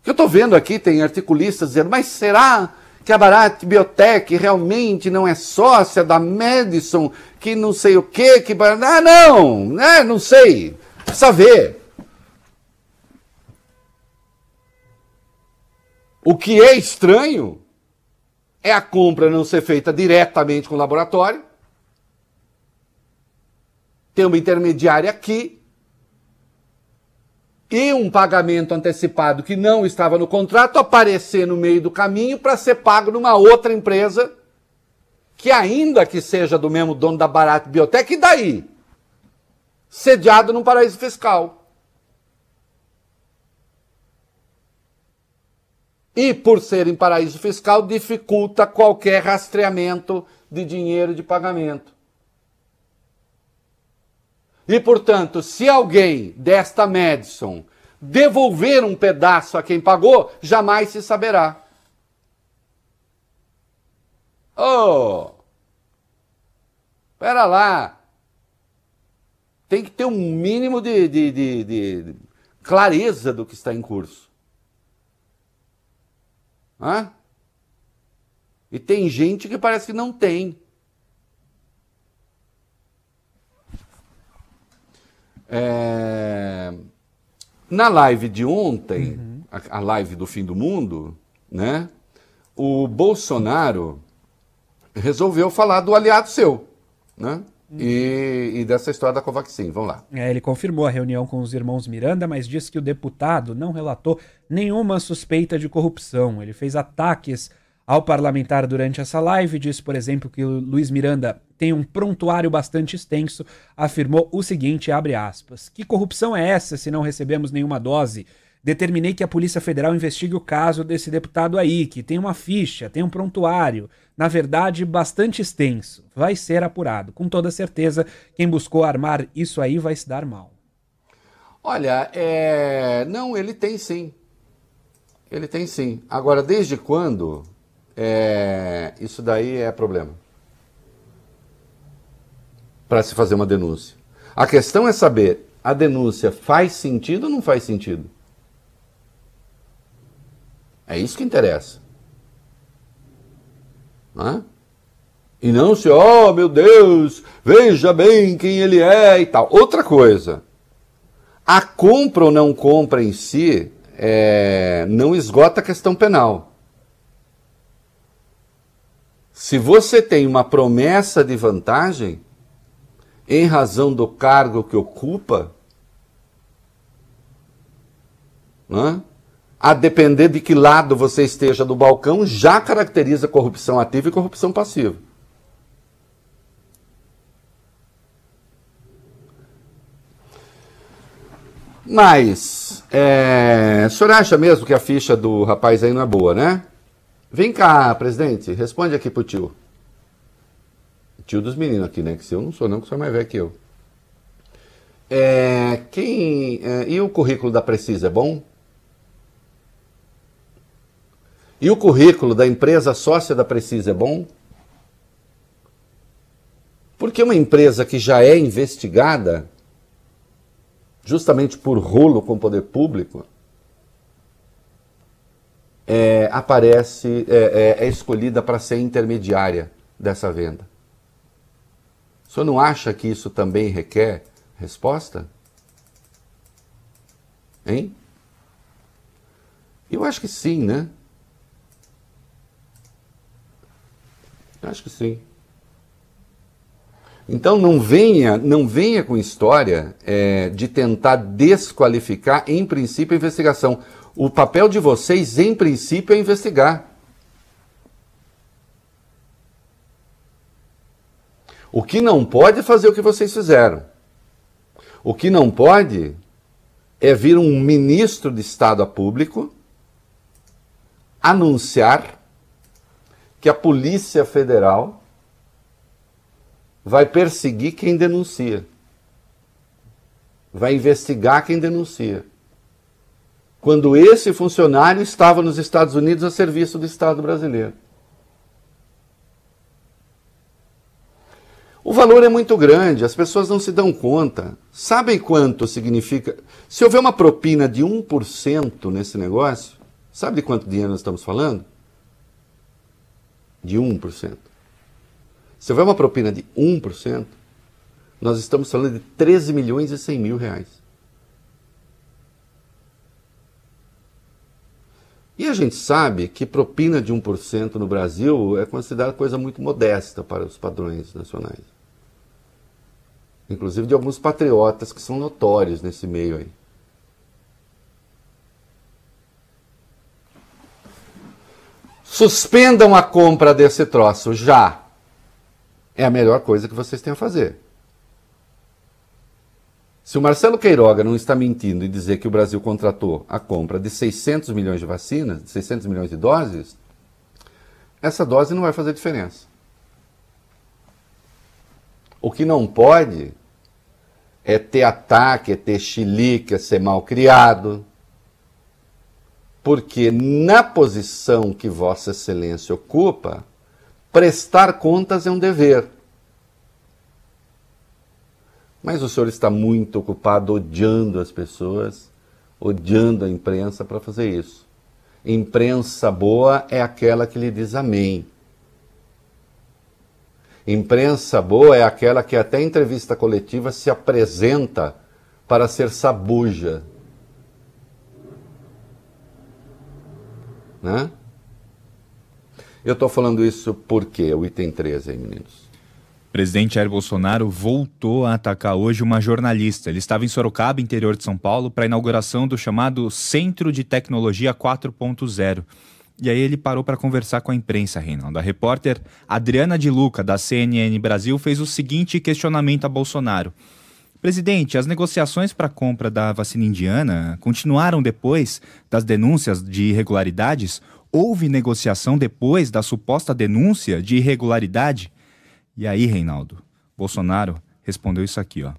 O que eu estou vendo aqui, tem articulistas dizendo, mas será que a Barat Biotech realmente não é sócia da Madison, que não sei o quê, que... Ah, não, né? não sei, precisa ver. O que é estranho é a compra não ser feita diretamente com o laboratório, tem uma intermediária aqui, e um pagamento antecipado que não estava no contrato aparecer no meio do caminho para ser pago numa outra empresa que ainda que seja do mesmo dono da Barat Biotech, e daí? Sediado num paraíso fiscal. E por ser em paraíso fiscal, dificulta qualquer rastreamento de dinheiro de pagamento. E, portanto, se alguém desta Madison devolver um pedaço a quem pagou, jamais se saberá. Oh! Pera lá. Tem que ter um mínimo de, de, de, de clareza do que está em curso. Hã? E tem gente que parece que não tem. É... Na live de ontem, uhum. a, a, live do fim do mundo, né? O Bolsonaro resolveu falar do aliado seu, né? E, e, dessa história da Covaxin. Vamos lá. É, ele confirmou a reunião com os irmãos Miranda, mas disse que o deputado não relatou nenhuma suspeita de corrupção. Ele fez ataques ao parlamentar durante essa live, disse, por exemplo, que Luiz Miranda tem um prontuário bastante extenso, afirmou o seguinte, abre aspas, que corrupção é essa se não recebemos nenhuma dose Determinei que a Polícia Federal investigue o caso desse deputado aí, que tem uma ficha, tem um prontuário, na verdade, bastante extenso. Vai ser apurado. Com toda certeza, quem buscou armar isso aí vai se dar mal. Olha, é... não, ele tem sim. Ele tem sim. Agora, desde quando é... isso daí é problema? Para se fazer uma denúncia. A questão é saber, a denúncia faz sentido ou não faz sentido? É isso que interessa. Não é? E não se, oh meu Deus, veja bem quem ele é e tal. Outra coisa, a compra ou não compra em si é, não esgota a questão penal. Se você tem uma promessa de vantagem, em razão do cargo que ocupa, não é? a depender de que lado você esteja do balcão, já caracteriza corrupção ativa e corrupção passiva. Mas, é, o senhor acha mesmo que a ficha do rapaz aí não é boa, né? Vem cá, presidente, responde aqui pro tio. Tio dos meninos aqui, né? Que se eu não sou, não, que é mais velho que eu. É, quem, é, e o currículo da Precisa é bom? E o currículo da empresa sócia da Precisa é bom? Porque uma empresa que já é investigada, justamente por rolo com o poder público, é, aparece, é, é, é escolhida para ser intermediária dessa venda. O senhor não acha que isso também requer resposta? Hein? Eu acho que sim, né? Acho que sim. Então não venha, não venha com história é, de tentar desqualificar, em princípio, a investigação. O papel de vocês, em princípio, é investigar. O que não pode é fazer o que vocês fizeram. O que não pode é vir um ministro de Estado a público anunciar que a Polícia Federal vai perseguir quem denuncia. Vai investigar quem denuncia. Quando esse funcionário estava nos Estados Unidos a serviço do Estado brasileiro. O valor é muito grande, as pessoas não se dão conta. Sabem quanto significa? Se houver uma propina de 1% nesse negócio, sabe de quanto dinheiro nós estamos falando? de 1%. Se houver uma propina de 1%, nós estamos falando de 13 milhões e 100 mil reais. E a gente sabe que propina de 1% no Brasil é considerada coisa muito modesta para os padrões nacionais. Inclusive de alguns patriotas que são notórios nesse meio aí. Suspendam a compra desse troço já. É a melhor coisa que vocês têm a fazer. Se o Marcelo Queiroga não está mentindo e dizer que o Brasil contratou a compra de 600 milhões de vacinas, 600 milhões de doses, essa dose não vai fazer diferença. O que não pode é ter ataque, é ter chilique, é ser mal criado, porque na posição que Vossa Excelência ocupa, prestar contas é um dever. Mas o senhor está muito ocupado odiando as pessoas, odiando a imprensa para fazer isso. Imprensa boa é aquela que lhe diz amém. Imprensa boa é aquela que até entrevista coletiva se apresenta para ser sabuja, Né? Eu estou falando isso porque o item 13 aí, meninos. Presidente Jair Bolsonaro voltou a atacar hoje uma jornalista. Ele estava em Sorocaba, interior de São Paulo, para a inauguração do chamado Centro de Tecnologia 4.0. E aí ele parou para conversar com a imprensa, Reinaldo. A repórter Adriana de Luca, da CNN Brasil, fez o seguinte questionamento a Bolsonaro. Presidente, as negociações para a compra da vacina indiana continuaram depois das denúncias de irregularidades? Houve negociação depois da suposta denúncia de irregularidade? E aí, Reinaldo, Bolsonaro respondeu isso aqui, ó.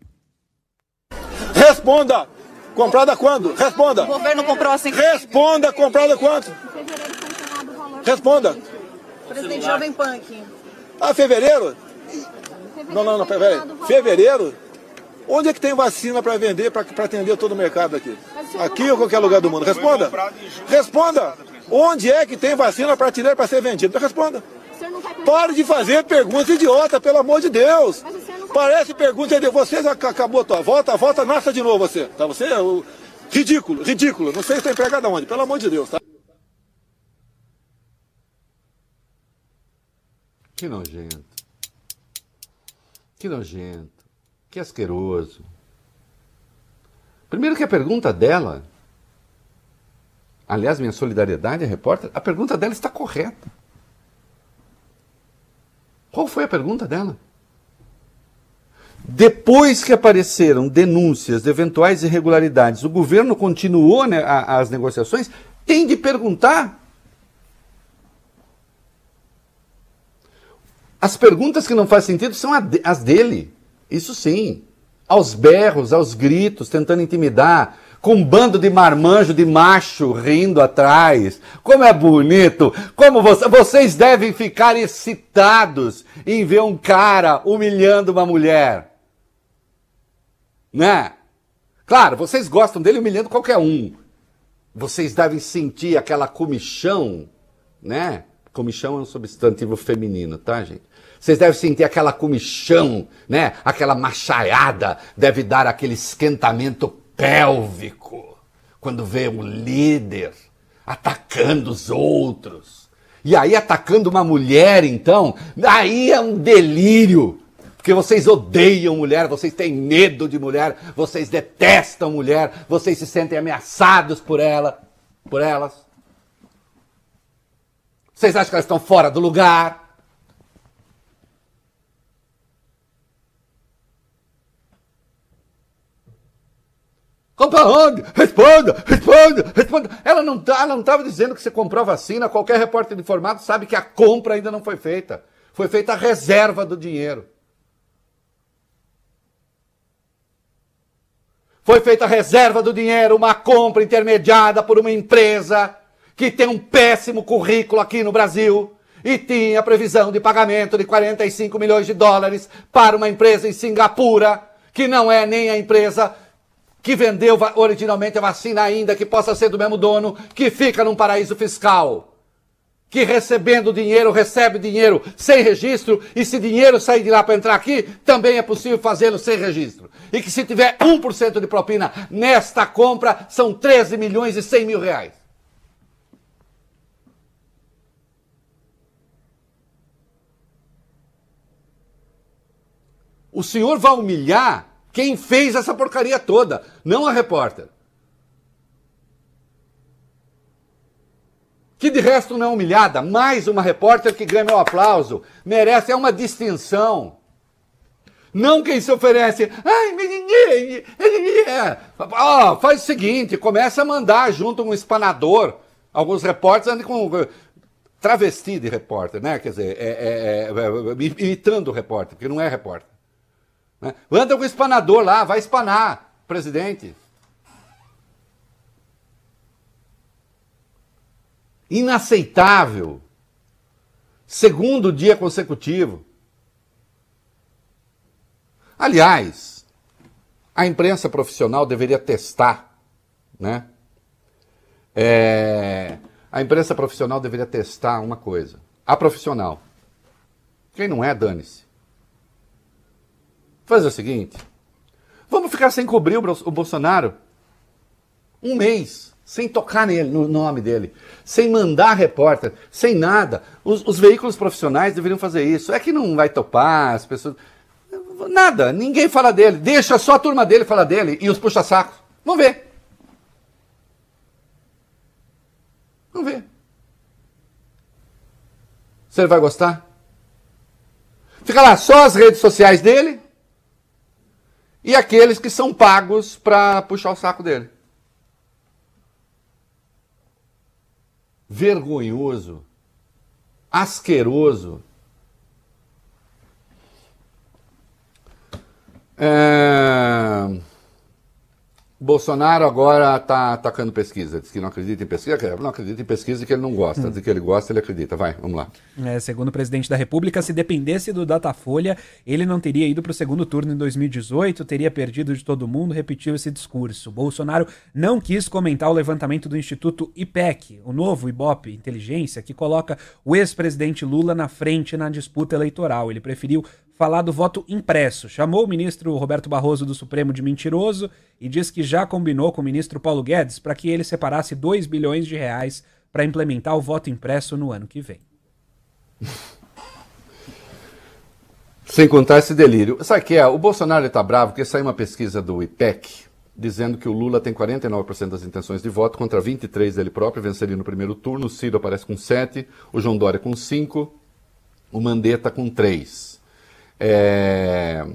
Responda! Comprada quando? Responda! O governo comprou assim. Responda! Comprada quanto? Responda! Presidente Jovem Pan aqui. Ah, fevereiro? Não, não, não, peraí. Fevereiro? Onde é que tem vacina para vender, para atender todo o mercado aqui? Aqui ou qualquer lugar do mundo? Responda! Responda! Onde é que tem vacina para tirar para ser vendida? Responda! Pare de fazer perguntas idiota, pelo amor de Deus! Parece pergunta de vocês, acabou a tua volta, volta, nasça de novo você. Tá? Você é o... ridículo, ridículo. Não sei se está empregado aonde, pelo amor de Deus, tá? Que nojento. Que nojento. Que asqueroso. Primeiro que a pergunta dela, aliás, minha solidariedade à repórter, a pergunta dela está correta. Qual foi a pergunta dela? Depois que apareceram denúncias de eventuais irregularidades, o governo continuou né, as negociações, tem de perguntar. As perguntas que não fazem sentido são as dele. Isso sim. Aos berros, aos gritos, tentando intimidar, com um bando de marmanjo de macho rindo atrás. Como é bonito! Como você, vocês devem ficar excitados em ver um cara humilhando uma mulher né? Claro, vocês gostam dele humilhando qualquer um. Vocês devem sentir aquela comichão, né? Comichão é um substantivo feminino, tá, gente? Vocês devem sentir aquela comichão, né? Aquela machaiada, deve dar aquele esquentamento pélvico quando vê um líder atacando os outros. E aí atacando uma mulher, então, aí é um delírio. Porque vocês odeiam mulher, vocês têm medo de mulher, vocês detestam mulher, vocês se sentem ameaçados por ela, por elas. Vocês acham que elas estão fora do lugar? Compra onde? Responda, responda, responda. Ela não tá, ela não estava dizendo que você comprou vacina. Qualquer repórter informado sabe que a compra ainda não foi feita. Foi feita a reserva do dinheiro. Foi feita a reserva do dinheiro, uma compra intermediada por uma empresa que tem um péssimo currículo aqui no Brasil e tinha previsão de pagamento de 45 milhões de dólares para uma empresa em Singapura, que não é nem a empresa que vendeu originalmente a vacina ainda, que possa ser do mesmo dono, que fica num paraíso fiscal que recebendo dinheiro recebe dinheiro sem registro e se dinheiro sair de lá para entrar aqui, também é possível fazê-lo sem registro. E que se tiver 1% de propina nesta compra, são 13 milhões e 100 mil reais. O senhor vai humilhar quem fez essa porcaria toda, não a repórter. que de resto não é humilhada, mais uma repórter que ganha meu aplauso, merece, é uma distinção. Não quem se oferece, ai, menininha, é. oh, faz o seguinte, começa a mandar junto um espanador. Alguns repórteres andam com travesti de repórter, né? Quer dizer, é, é, é, imitando o repórter, porque não é repórter. Né? Anda com o espanador lá, vai espanar, presidente. inaceitável. Segundo dia consecutivo. Aliás, a imprensa profissional deveria testar, né? É, a imprensa profissional deveria testar uma coisa. A profissional. Quem não é, dane-se. Fazer o seguinte: vamos ficar sem cobrir o Bolsonaro um mês sem tocar nele, no nome dele, sem mandar repórter, sem nada. Os, os, veículos profissionais deveriam fazer isso. É que não vai topar, as pessoas. Nada, ninguém fala dele. Deixa só a turma dele falar dele e os puxa-sacos. Vamos ver. Vamos ver. Você vai gostar? Fica lá só as redes sociais dele e aqueles que são pagos para puxar o saco dele. Vergonhoso, asqueroso. É... Bolsonaro agora está atacando pesquisa. Diz que não acredita em pesquisa. Não acredita em pesquisa e que ele não gosta. Diz que ele gosta, ele acredita. Vai, vamos lá. É, segundo o presidente da República, se dependesse do Datafolha, ele não teria ido para o segundo turno em 2018, teria perdido de todo mundo, repetiu esse discurso. Bolsonaro não quis comentar o levantamento do Instituto IPEC, o novo IBOP Inteligência, que coloca o ex-presidente Lula na frente na disputa eleitoral. Ele preferiu falar do voto impresso. Chamou o ministro Roberto Barroso do Supremo de mentiroso e disse que já combinou com o ministro Paulo Guedes para que ele separasse 2 bilhões de reais para implementar o voto impresso no ano que vem. Sem contar esse delírio. Sabe o que é? O Bolsonaro está bravo porque saiu uma pesquisa do IPEC dizendo que o Lula tem 49% das intenções de voto contra 23% dele próprio, venceria no primeiro turno. O Ciro aparece com 7%, o João Dória com 5%, o Mandetta com 3%. É,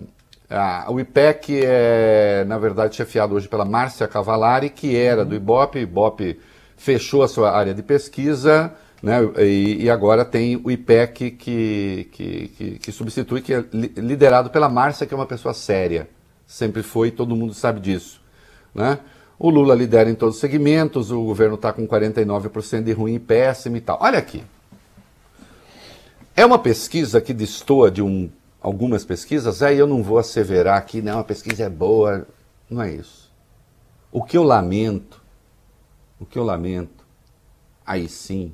o IPEC é, na verdade, chefiado hoje pela Márcia Cavalari, que era do IBOP. O IBOP fechou a sua área de pesquisa, né, e, e agora tem o IPEC que, que, que, que substitui, que é liderado pela Márcia, que é uma pessoa séria. Sempre foi, todo mundo sabe disso. Né? O Lula lidera em todos os segmentos, o governo está com 49% de ruim e péssimo e tal. Olha aqui. É uma pesquisa que destoa de um algumas pesquisas, aí eu não vou asseverar que não, a pesquisa é boa. Não é isso. O que eu lamento, o que eu lamento, aí sim,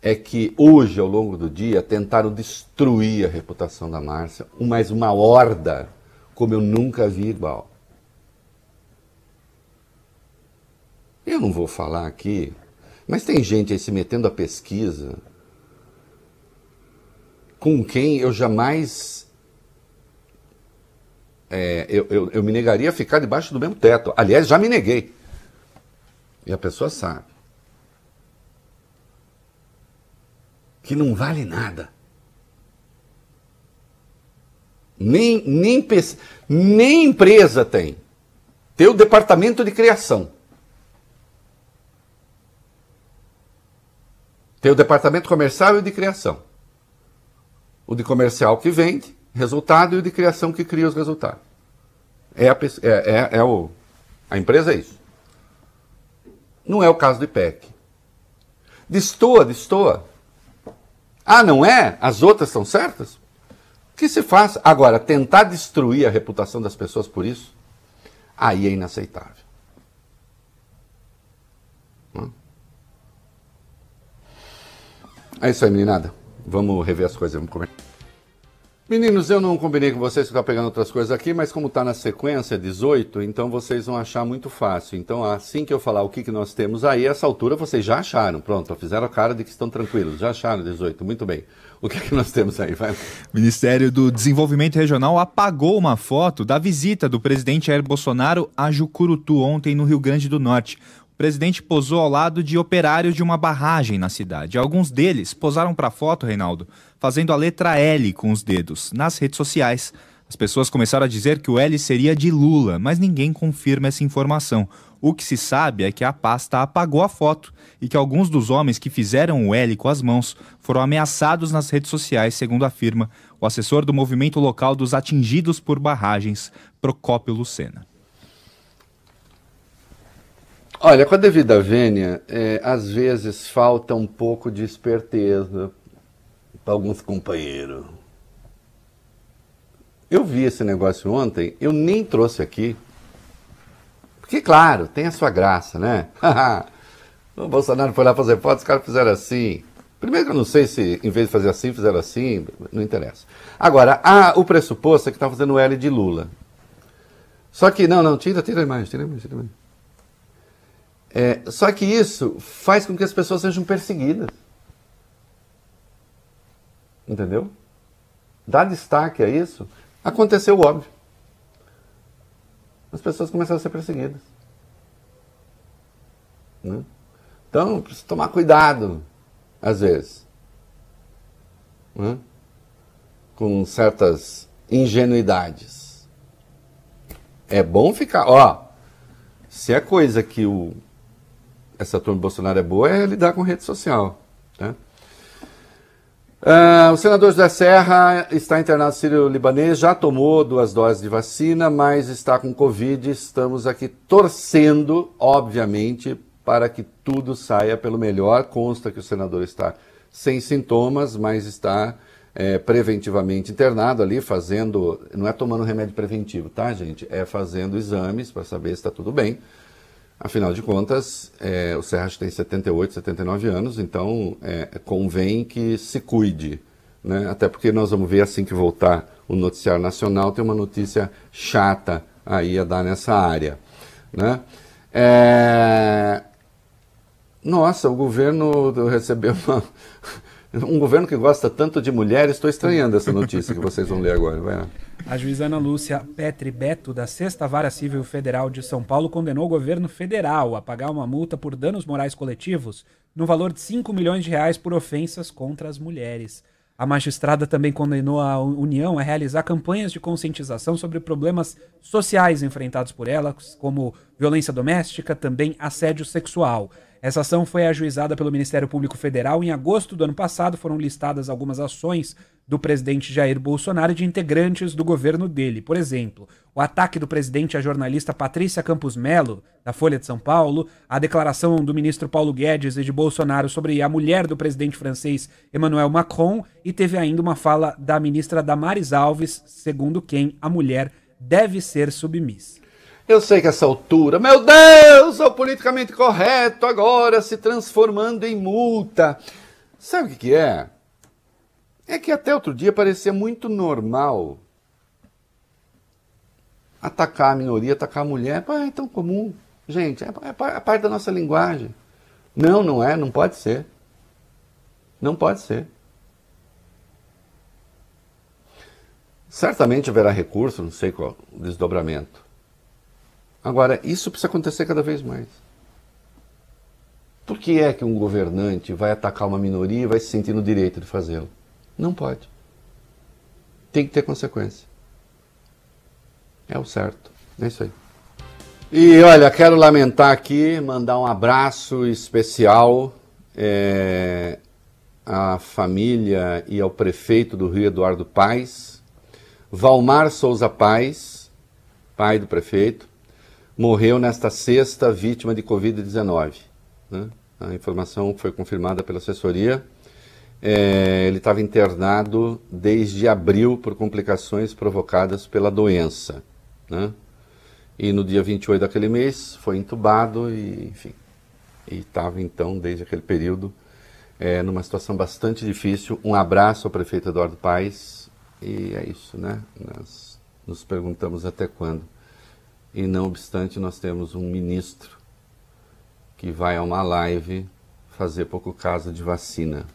é que hoje, ao longo do dia, tentaram destruir a reputação da Márcia, mais uma horda, como eu nunca vi igual. Eu não vou falar aqui, mas tem gente aí se metendo a pesquisa com quem eu jamais. É, eu, eu, eu me negaria a ficar debaixo do mesmo teto. Aliás, já me neguei. E a pessoa sabe. Que não vale nada. Nem, nem, nem empresa tem. Tem o departamento de criação. Tem o departamento comercial e de criação. O de comercial que vende resultado e o de criação que cria os resultados. É a, é, é, é o, a empresa é isso. Não é o caso do IPEC. Destoa, destoa. Ah, não é? As outras são certas? Que se faz? Agora, tentar destruir a reputação das pessoas por isso, aí é inaceitável. É isso aí, meninada. Vamos rever as coisas, vamos comer. Meninos, eu não combinei com vocês ficar pegando outras coisas aqui, mas como está na sequência 18, então vocês vão achar muito fácil. Então, assim que eu falar o que, que nós temos aí, essa altura vocês já acharam. Pronto, fizeram a cara de que estão tranquilos. Já acharam 18, muito bem. O que, que nós temos aí? Vai. Ministério do Desenvolvimento Regional apagou uma foto da visita do presidente Jair Bolsonaro a Jucurutu ontem no Rio Grande do Norte presidente posou ao lado de operários de uma barragem na cidade. Alguns deles posaram para foto, Reinaldo, fazendo a letra L com os dedos nas redes sociais. As pessoas começaram a dizer que o L seria de Lula, mas ninguém confirma essa informação. O que se sabe é que a pasta apagou a foto e que alguns dos homens que fizeram o L com as mãos foram ameaçados nas redes sociais, segundo afirma o assessor do movimento local dos atingidos por barragens, Procópio Lucena. Olha, com a devida vênia, é, às vezes falta um pouco de esperteza para alguns companheiros. Eu vi esse negócio ontem, eu nem trouxe aqui. Porque, claro, tem a sua graça, né? o Bolsonaro foi lá fazer foto, os caras fizeram assim. Primeiro que eu não sei se, em vez de fazer assim, fizeram assim, não interessa. Agora, o pressuposto é que está fazendo L de Lula. Só que, não, não, tira, tira a imagem, tira a imagem, tira a imagem. É, só que isso faz com que as pessoas sejam perseguidas. Entendeu? Dá destaque a isso. Aconteceu óbvio. As pessoas começaram a ser perseguidas. Né? Então, precisa tomar cuidado, às vezes, né? com certas ingenuidades. É bom ficar. Ó, se é coisa que o, essa turma do Bolsonaro é boa, é lidar com rede social. Tá? Uh, o senador José Serra está internado sírio-libanês, já tomou duas doses de vacina, mas está com Covid. Estamos aqui torcendo, obviamente, para que tudo saia pelo melhor. Consta que o senador está sem sintomas, mas está é, preventivamente internado ali, fazendo. Não é tomando remédio preventivo, tá, gente? É fazendo exames para saber se está tudo bem. Afinal de contas, é, o Serra tem 78, 79 anos, então é, convém que se cuide. Né? Até porque nós vamos ver assim que voltar o noticiário nacional, tem uma notícia chata aí a dar nessa área. Né? É... Nossa, o governo recebeu uma, um governo que gosta tanto de mulheres, estou estranhando essa notícia que vocês vão ler agora. Vai lá. A juíza Ana Lúcia Petri Beto, da Sexta Vara Civil Federal de São Paulo, condenou o governo federal a pagar uma multa por danos morais coletivos no valor de 5 milhões de reais por ofensas contra as mulheres. A magistrada também condenou a União a realizar campanhas de conscientização sobre problemas sociais enfrentados por elas, como violência doméstica, também assédio sexual. Essa ação foi ajuizada pelo Ministério Público Federal. Em agosto do ano passado, foram listadas algumas ações do presidente Jair Bolsonaro e de integrantes do governo dele. Por exemplo, o ataque do presidente à jornalista Patrícia Campos Melo, da Folha de São Paulo, a declaração do ministro Paulo Guedes e de Bolsonaro sobre a mulher do presidente francês Emmanuel Macron e teve ainda uma fala da ministra Damares Alves, segundo quem a mulher deve ser submissa. Eu sei que essa altura, meu Deus, o politicamente correto agora se transformando em multa. Sabe o que, que é? É que até outro dia parecia muito normal atacar a minoria, atacar a mulher. Pô, é tão comum. Gente, é, é, é parte da nossa linguagem. Não, não é, não pode ser. Não pode ser. Certamente haverá recurso, não sei qual, desdobramento. Agora, isso precisa acontecer cada vez mais. Por que é que um governante vai atacar uma minoria e vai se sentir no direito de fazê-lo? Não pode. Tem que ter consequência. É o certo. É isso aí. E olha, quero lamentar aqui, mandar um abraço especial é, à família e ao prefeito do Rio Eduardo Paes, Valmar Souza Paes, pai do prefeito, morreu nesta sexta vítima de Covid-19. Né? A informação foi confirmada pela assessoria. É, ele estava internado desde abril por complicações provocadas pela doença. Né? E no dia 28 daquele mês foi entubado e, enfim, e estava então desde aquele período é, numa situação bastante difícil. Um abraço ao prefeito Eduardo Paes e é isso, né? Nós nos perguntamos até quando. E não obstante, nós temos um ministro que vai a uma live fazer pouco caso de vacina.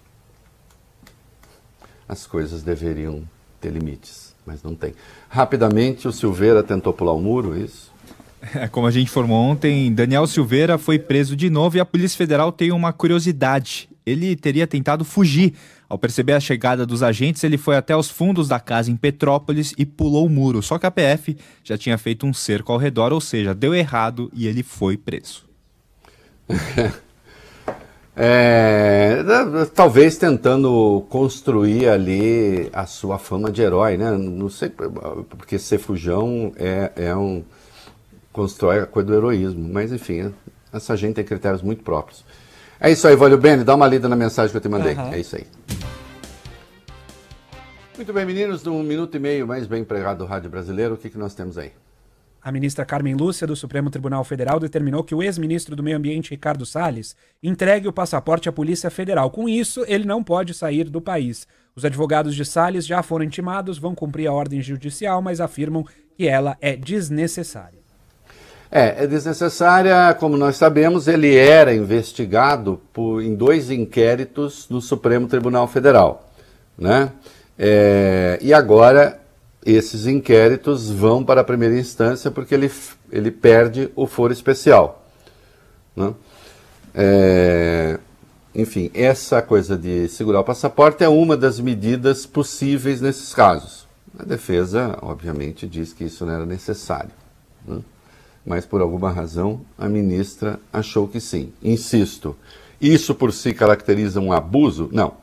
As coisas deveriam ter limites, mas não tem. Rapidamente, o Silveira tentou pular o muro, é isso? É, como a gente informou ontem, Daniel Silveira foi preso de novo e a Polícia Federal tem uma curiosidade. Ele teria tentado fugir ao perceber a chegada dos agentes, ele foi até os fundos da casa em Petrópolis e pulou o muro. Só que a PF já tinha feito um cerco ao redor, ou seja, deu errado e ele foi preso. É, talvez tentando construir ali a sua fama de herói, né? Não sei, porque ser fujão é, é um. constrói a coisa do heroísmo, mas enfim, essa gente tem critérios muito próprios. É isso aí, Valeu Bene, dá uma lida na mensagem que eu te mandei. Uhum. É isso aí. Muito bem, meninos, num minuto e meio mais bem empregado do Rádio Brasileiro, o que, que nós temos aí? A ministra Carmen Lúcia, do Supremo Tribunal Federal, determinou que o ex-ministro do Meio Ambiente, Ricardo Salles, entregue o passaporte à Polícia Federal. Com isso, ele não pode sair do país. Os advogados de Salles já foram intimados, vão cumprir a ordem judicial, mas afirmam que ela é desnecessária. É, é desnecessária, como nós sabemos, ele era investigado por, em dois inquéritos no Supremo Tribunal Federal. Né? É, e agora esses inquéritos vão para a primeira instância porque ele, ele perde o foro especial. Né? É, enfim, essa coisa de segurar o passaporte é uma das medidas possíveis nesses casos. A defesa, obviamente, diz que isso não era necessário. Né? Mas por alguma razão a ministra achou que sim. Insisto, isso por si caracteriza um abuso? Não.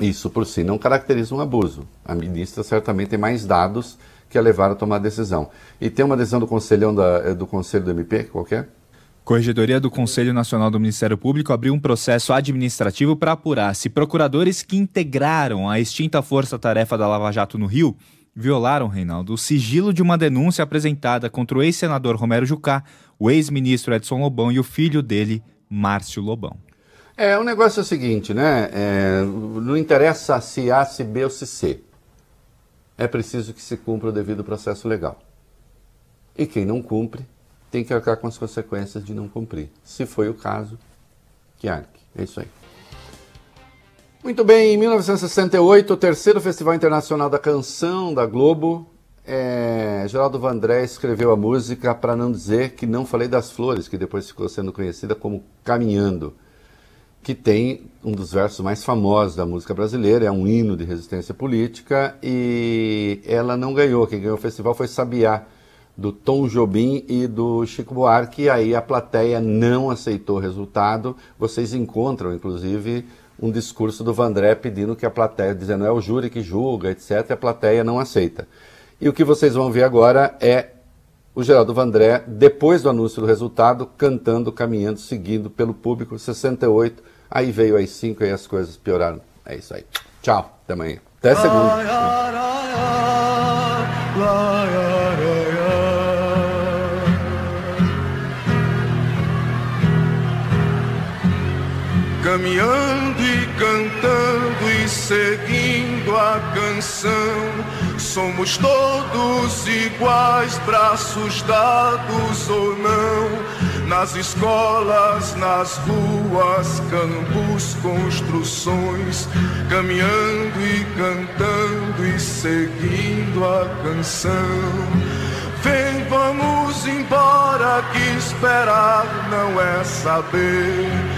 Isso por si não caracteriza um abuso. A ministra certamente tem mais dados que a levaram a tomar a decisão. E tem uma decisão do conselhão da, do Conselho do MP, qualquer? Corregedoria do Conselho Nacional do Ministério Público abriu um processo administrativo para apurar se procuradores que integraram a extinta força-tarefa da Lava Jato no Rio violaram, Reinaldo, o sigilo de uma denúncia apresentada contra o ex-senador Romero Jucá, o ex-ministro Edson Lobão e o filho dele, Márcio Lobão. É, o negócio é o seguinte, né? É, não interessa se A, se B ou se C. É preciso que se cumpra o devido processo legal. E quem não cumpre tem que arcar com as consequências de não cumprir. Se foi o caso, que arque. É isso aí. Muito bem, em 1968, o terceiro Festival Internacional da Canção da Globo, é, Geraldo Vandré escreveu a música para não dizer que não falei das flores, que depois ficou sendo conhecida como Caminhando, que tem um dos versos mais famosos da música brasileira, é um hino de resistência política e ela não ganhou. Quem ganhou o festival foi Sabiá, do Tom Jobim e do Chico Buarque, e aí a plateia não aceitou o resultado. Vocês encontram, inclusive, um discurso do Vandré pedindo que a plateia, dizendo é o júri que julga, etc., e a plateia não aceita. E o que vocês vão ver agora é o Geraldo Vandré, depois do anúncio do resultado, cantando, caminhando, seguindo pelo público, 68, aí veio as 5 e as coisas pioraram. É isso aí. Tchau, até amanhã. Até segunda. Caminhando cantando e seguindo a canção, somos todos iguais, braços dados ou não. Nas escolas, nas ruas, campos, construções, caminhando e cantando e seguindo a canção. Vem, vamos embora, que esperar não é saber.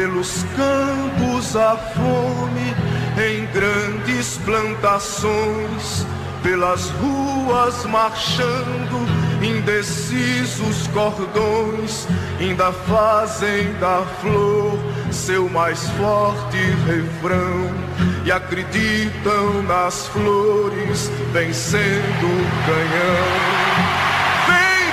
Pelos campos a fome, em grandes plantações, pelas ruas marchando, indecisos cordões, ainda fazem da flor seu mais forte refrão e acreditam nas flores vencendo o canhão.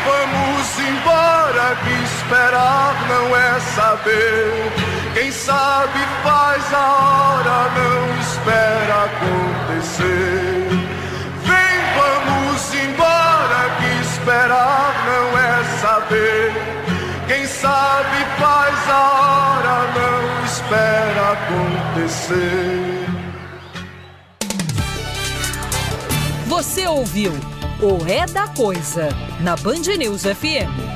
Vamos embora, que esperar não é saber. Quem sabe faz a hora, não espera acontecer. Vem, vamos embora, que esperar não é saber. Quem sabe faz a hora, não espera acontecer. Você ouviu o É da Coisa na Band News FM.